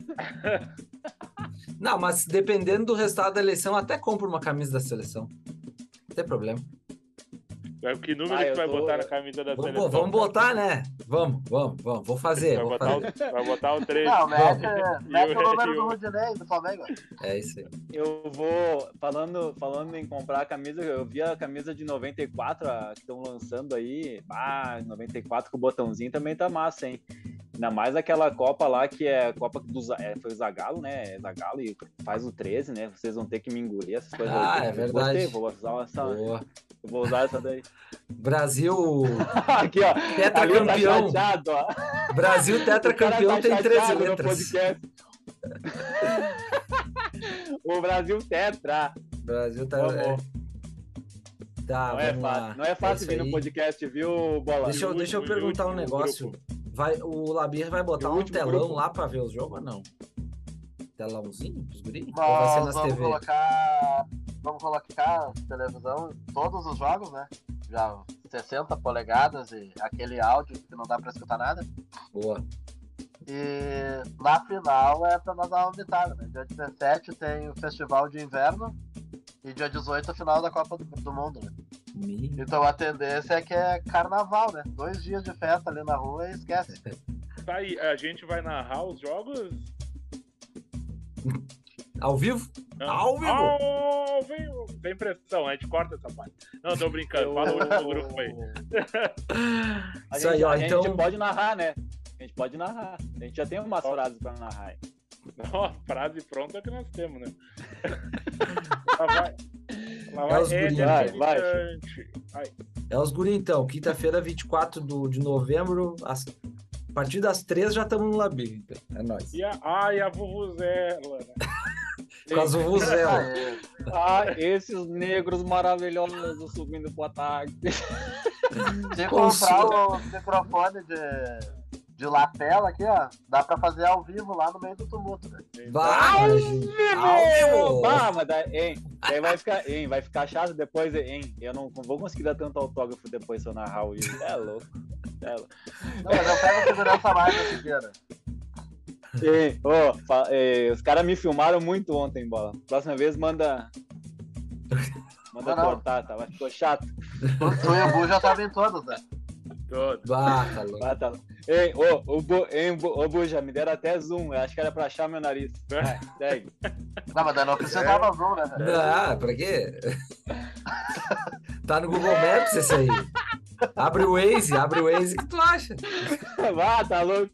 Não, mas dependendo do resultado da eleição, até compro uma camisa da seleção. Não tem problema. É, Que número Ah, que vai tô- botar na camisa da Vamos, seleção? vamos botar, né? Vamos, vamos, vamos. Vou fazer, Vai vou botar, fazer. o, vai botar o 13. Não, mete, mete o- número do Rudinei, do Flamengo. É isso aí. Eu vou, falando, falando em comprar a camisa, eu vi a camisa de 94 a, que estão lançando aí. Ah, 94 com o botãozinho também tá massa, hein? Ainda mais aquela Copa lá que é a Copa do é, foi o Zagalo, né? É Zagalo e faz o 13, né? Vocês vão ter que me engolir essas coisas. Ah, aí. é verdade. Gostei, vou usar essa, Boa. eu vou usar essa daí. Brasil, Aqui, ó. Ali tá tetracampeão. chateado, ó. Brasil cara tetracampeão tá tem 13 chateado no letras. o Brasil tetra. Brasil tá. É. Tá, Não é, fácil, não é fácil isso vir no podcast, viu, Bola? Deixa eu, deixa eu perguntar um negócio. Vai, o Labir vai botar um telão grupo? lá pra ver os jogos ou não? Telãozinho pros guri? Ou vai ser Nós nas vamos TV? colocar. Vamos colocar televisão todos os jogos, né? Já 60 polegadas e aquele áudio que não dá pra escutar nada. Boa. E na final é pra nós dar uma vitória, né? Dia 17 tem o Festival de Inverno e dia 18 a final da Copa do, do Mundo, né? Me- Então a tendência é que é carnaval, né? Dois dias de festa ali na rua e esquece. Tá aí, a gente vai narrar os jogos? Ao vivo? Não. Ao vivo! Ao vivo! Tem pressão, a gente corta essa parte. Não, tô brincando. Fala o último grupo aí. A Isso gente, aí, ó, a então- gente pode narrar, né? A gente pode narrar. A gente já tem umas frases pra narrar. Hein? Ó, frase pronta que nós temos, né? Lá vai. Lá É os vai. guri. Éder Vai, vai. É os guri, então. Quinta-feira, 24 do, de novembro, às- a partir das 3 já estamos no Labir. Então. É nóis. E a, ah, e a Vuvuzela, né? Com as vuvuzela. Ah, esses negros maravilhosos subindo pro ataque. Pô, comprar o microfone de, de lapela aqui, ó, dá pra fazer ao vivo lá no meio do tumulto, né? Vai. Ao vivo! Bah, mas daí, hein, daí vai ficar, hein, vai ficar chato depois, hein? Eu não vou conseguir dar tanto autógrafo depois se eu narrar o vídeo. É louco. É louco. Não, mas eu pego segurança mais né? Ei, ô, fa- eh, os caras me filmaram muito ontem, bola. Próxima vez manda. Manda Não, não. cortar, tá? Mas ficou chato. E o Bu já estavam em todos, né? Todo. Ah, tá. Ei, ô, o Bu, hein, Bu- ô, Buja, me deram até zoom. Eu acho que era pra achar meu nariz. Vai, segue. Não, mas não precisava zoom, né? Ah, pra quê? tá no Google Maps esse aí. Abre o Waze, abre o Waze que tu acha. Vá, tá louco.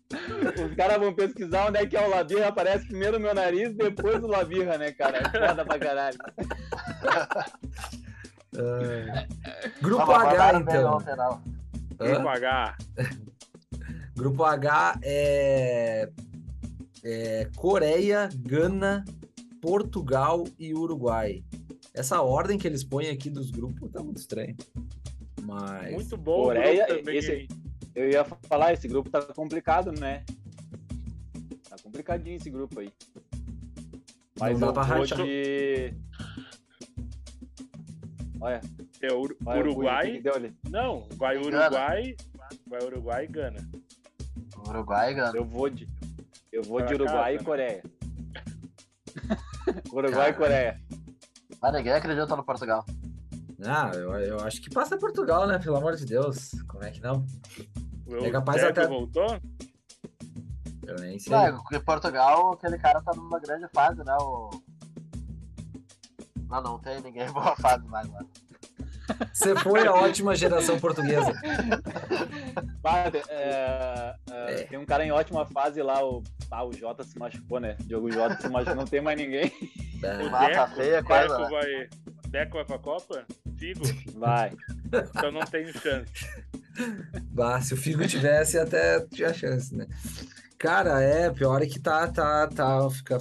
Os caras vão pesquisar onde é que é o Labirra. Aparece primeiro o meu nariz, depois o Labirra, né, cara? É foda pra caralho. Ah, Grupo Vamos, H, então. no final. Hã? Grupo H. Grupo H é, é Coreia, Gana, Portugal e Uruguai. Essa ordem que eles põem aqui dos grupos tá muito estranho. Mas. Muito bom. o Coreia, grupo também, esse-? Eu ia falar, esse grupo tá complicado, né? Tá complicadinho esse grupo aí. Mas dá eu pra vou rachar. de... Olha, É Ur- Uruguai. que deu ali? Não, vai Uruguai. Vai Uruguai e Gana. Uruguai, Gana. Eu vou de, eu vou de Pra Uruguai casa, e né? Coreia. Uruguai e Coreia. Mas ninguém acredita no Portugal. Ah, eu, eu acho que passa Portugal, né? Pelo amor de Deus. Como é que não? O É capaz até- voltou? Eu nem sei. Não, porque Portugal, aquele cara tá numa grande fase, né? O... Não, não tem ninguém boa fase mais lá. Você foi a ótima geração portuguesa. É, é, É. Tem um cara em ótima fase lá, o, ah, o Jota se machucou, né? Diogo Jota se machucou, não tem mais ninguém. O É, tá Deco, feia o Deco né? vai. Deco vai pra Copa? Figo? Vai. Então não tenho chance. bah, se o Figo tivesse, até tinha chance, né? Cara, é, pior é que tá, tá, tá, fica,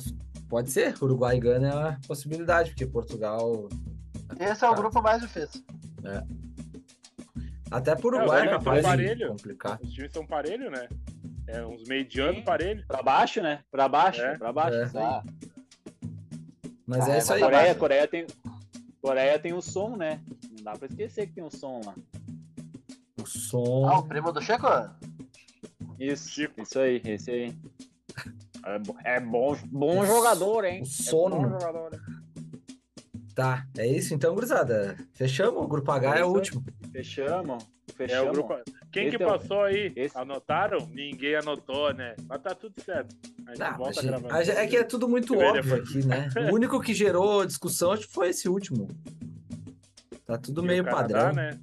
pode ser, Uruguai e Gana é uma possibilidade, porque Portugal, Esse é o grupo mais difícil. até por É, Uruguai os é times capaz parelho. complicar. Os times são parelho, né? É uns medianos parelho. Pra baixo, né? Pra baixo, É. pra baixo. É. Tá? Mas Ah, é é, isso aí. Coreia, baixo. Coreia tem. Coreia tem o som, né? Não dá pra esquecer que tem o som lá. O som. Ah, o primo do Chico? Isso, Chico. isso aí, esse aí. É, é bom, bom jogador, hein? o É sono. bom jogador. Tá, é isso então, gurizada. Fechamos? O grupo H é o último. Fechamos, É fechamos. o grupo. Quem que Esse é o- passou aí? esse- Anotaram? Ninguém anotou, né? Mas tá tudo certo. A gente Ah, volta a gente- a gente- é que é tudo muito óbvio aqui, né? O único que gerou discussão acho que foi esse último. Tá tudo E o meio Canadá, padrão. né?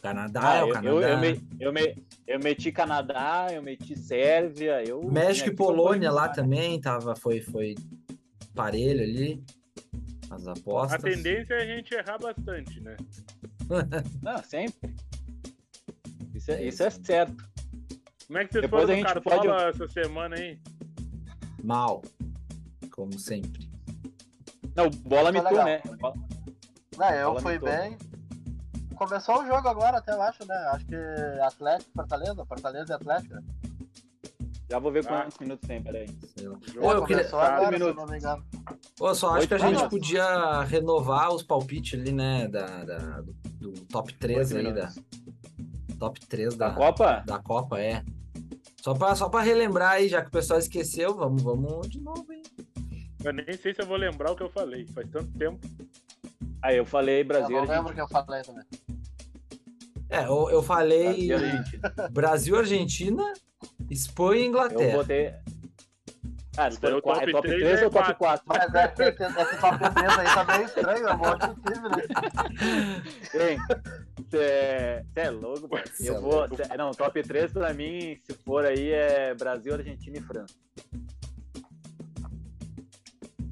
Canadá Ah, é o eu, Canadá. eu, eu, me- eu, me- eu meti Canadá, eu meti Sérvia, eu. México e Polônia lá né? também tava, foi, foi parelho ali. As A apostas. tendência é a gente errar bastante, né? Não, sempre. Isso é, É isso é certo. Como é que vocês Depois foram a no Cartola essa semana aí? Mal. Como sempre. Não, bola Foi mitou, legal. né? Bola- Não, eu Fala, fui bem. Começou o jogo agora, até eu acho, né? Acho que Atlético, Fortaleza, Fortaleza e Atlético. Já vou ver Ah. quantos minutos tem, peraí. Ô, eu queria- Começou agora, se eu minutos. não me engano. Eu só acho que a gente minutos. podia renovar os palpites ali, né? Da, da- do, do top 3 Oito aí, da, minutos. top 3 Da da, Copa? da Copa, é. Só pra, só pra relembrar aí, já que o pessoal esqueceu, vamos, vamos de novo, hein? Eu nem sei se eu vou lembrar o que eu falei. Faz tanto tempo. Aí eu falei Eu Brasil, não lembro o que eu falei também. É, eu, eu falei Brasil, Argentina. Brasil, Argentina, Espanha e Eu Inglaterra. botei. Ah, o qua- top é top três 3 é ou top 4? Mas é que esse, esse top 3 aí tá meio estranho, é um monte de time, né? Você é louco, pô. Cê é Eu vou. cê- não, top 3 pra mim, se for aí, é Brasil, Argentina e França.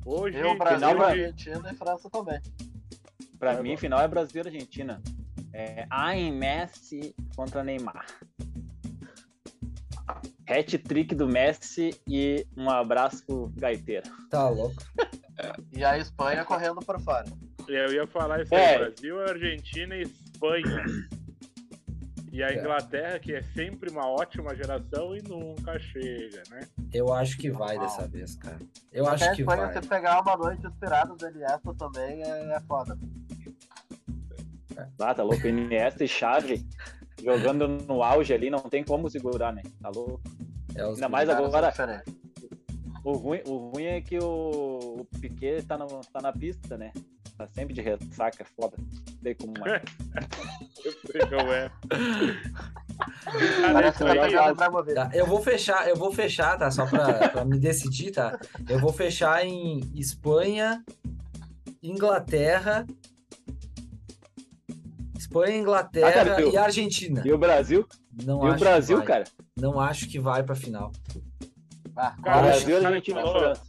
Hoje, Eu, Brasil, final, Argentina e França também. Pra É mim, bom. final é Brasil e Argentina. É Messi contra Neymar. Hat-trick do Messi e um abraço pro Gaiteiro. Tá louco. E a Espanha correndo por fora. eu ia falar isso É. aí, Brasil, Argentina e Espanha. E a É. Inglaterra, que é sempre uma ótima geração e nunca chega, né? Eu acho que vai dessa vez, cara. Eu acho Até a que Espanha, vai. se pegar uma noite inspirada do Iniesta também, é, é foda. Ah, tá louco. Iniesta e Xavi jogando no auge ali, não tem como segurar, né? Tá louco. É Ainda mais agora, o ruim, o ruim é que o, o Piquet tá, no, tá na pista, né? Tá sempre de ressaca, foda. Não sei como é. Eu sei como é. Cara. Tá, eu vou fechar, eu vou fechar, tá? Só pra, pra me decidir, tá? Eu vou fechar em Espanha, Inglaterra. Espanha, Inglaterra Ah, cara, e Argentina. E o Brasil? Não e o acho Brasil, que vai. cara? Não acho que vai pra final. Ah, Cara, o acho Brasil, cara Argentina e falou- França.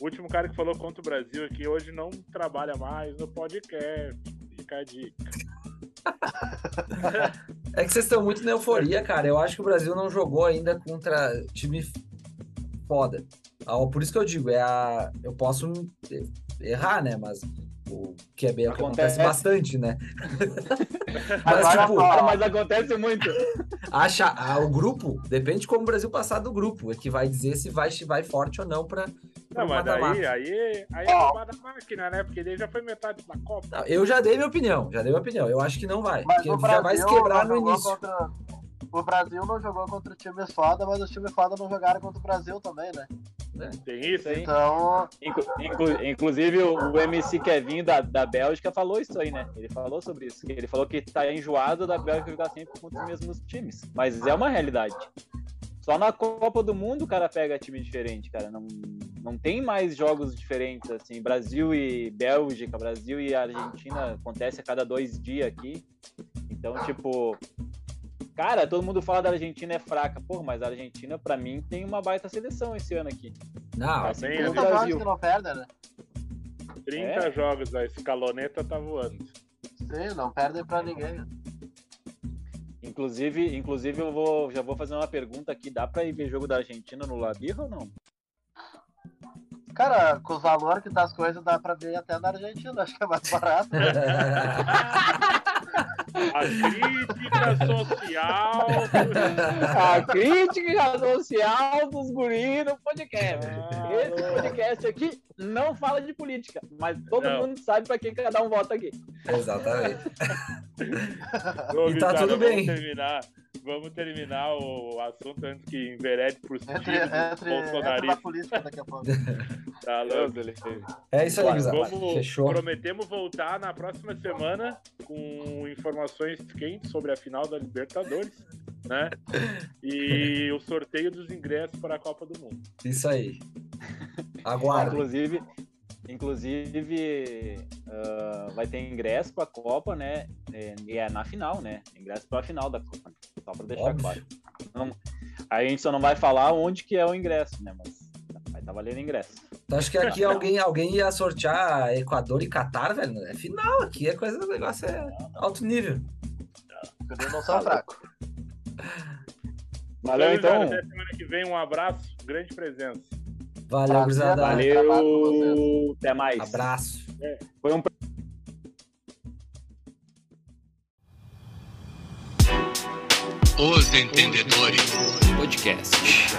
O último cara que falou contra o Brasil aqui hoje não trabalha mais no podcast. Fica a dica. É que vocês estão muito na euforia, cara. Eu acho que o Brasil não jogou ainda contra time foda. Ah, Por isso que eu digo, é a... eu posso errar, né? Mas o que é bem acontece Acontece. bastante, né? Mas, Agora, tipo, Cara, mas acontece muito. acha, ah, o grupo depende de como o Brasil passar do grupo, é que vai dizer se vai, se vai forte ou não pra. Não, mas daí, mata-mata. aí, aí é da máquina, né? Porque ele já foi metade da Copa. Não, Eu já dei minha opinião, já dei minha opinião. Eu acho que não vai. Mas Porque já vai se quebrar no início. contra- O Brasil não jogou contra times foda, mas os times foda não jogaram contra o Brasil também, né? Tem isso? Aí. Então, Inclu- inclu- inclusive, o, o MC Kevin da, da Bélgica falou isso aí, né? Ele falou sobre isso. Ele falou que tá enjoado da Bélgica jogar sempre contra os mesmos times. Mas é uma realidade. Só na Copa do Mundo o cara pega time diferente, cara. Não, não tem mais jogos diferentes, assim. Brasil e Bélgica, Brasil e Argentina acontece a cada dois dias aqui. Então, tipo. Cara, todo mundo fala da Argentina é fraca. Pô, mas a Argentina, pra mim, tem uma baita seleção esse ano aqui. Não, Assim o 30 jogos que não perdem, né? 30 É. jogos, a escaloneta tá voando. Sim, não perdem pra ninguém. Inclusive, inclusive eu vou, já vou fazer uma pergunta aqui. Dá pra ir ver jogo da Argentina no Labirra ou não? Cara, com os valores que tá as coisas, dá pra ver até na Argentina, acho que é mais barato. A crítica social. A crítica social dos guris no podcast. Esse podcast aqui não fala de política, mas todo Não. mundo sabe pra quem cada um vota aqui. Exatamente. Ô, E tá gurizada, tudo bem. Vamos terminar, vamos terminar o assunto antes que enverede por Entre, entre, entre na política daqui a pouco. Tá louco? É isso aí, Fechou. prometemos voltar na próxima semana com informações quentes sobre a final da Libertadores, né? E o sorteio dos ingressos para a Copa do Mundo. Isso aí. Aguardo. Inclusive, inclusive ah, vai ter ingresso pra Copa, né? É, E é na final, né? Ingresso pra final da Copa. né? Só pra deixar Óbvio. claro. Não- a gente só não vai falar onde que é o ingresso, né? Mas estar valendo ingresso. Então, acho que aqui alguém, alguém ia sortear Equador e Catar, velho. É final aqui, é coisa, o negócio é alto nível. Guris não são fracos. Valeu, Gurizada, então. Até semana que vem. Um abraço, grande presença. Valeu, gurizada. valeu. Valeu, até mais. Abraço. Foi um Os Entendedores Podcast.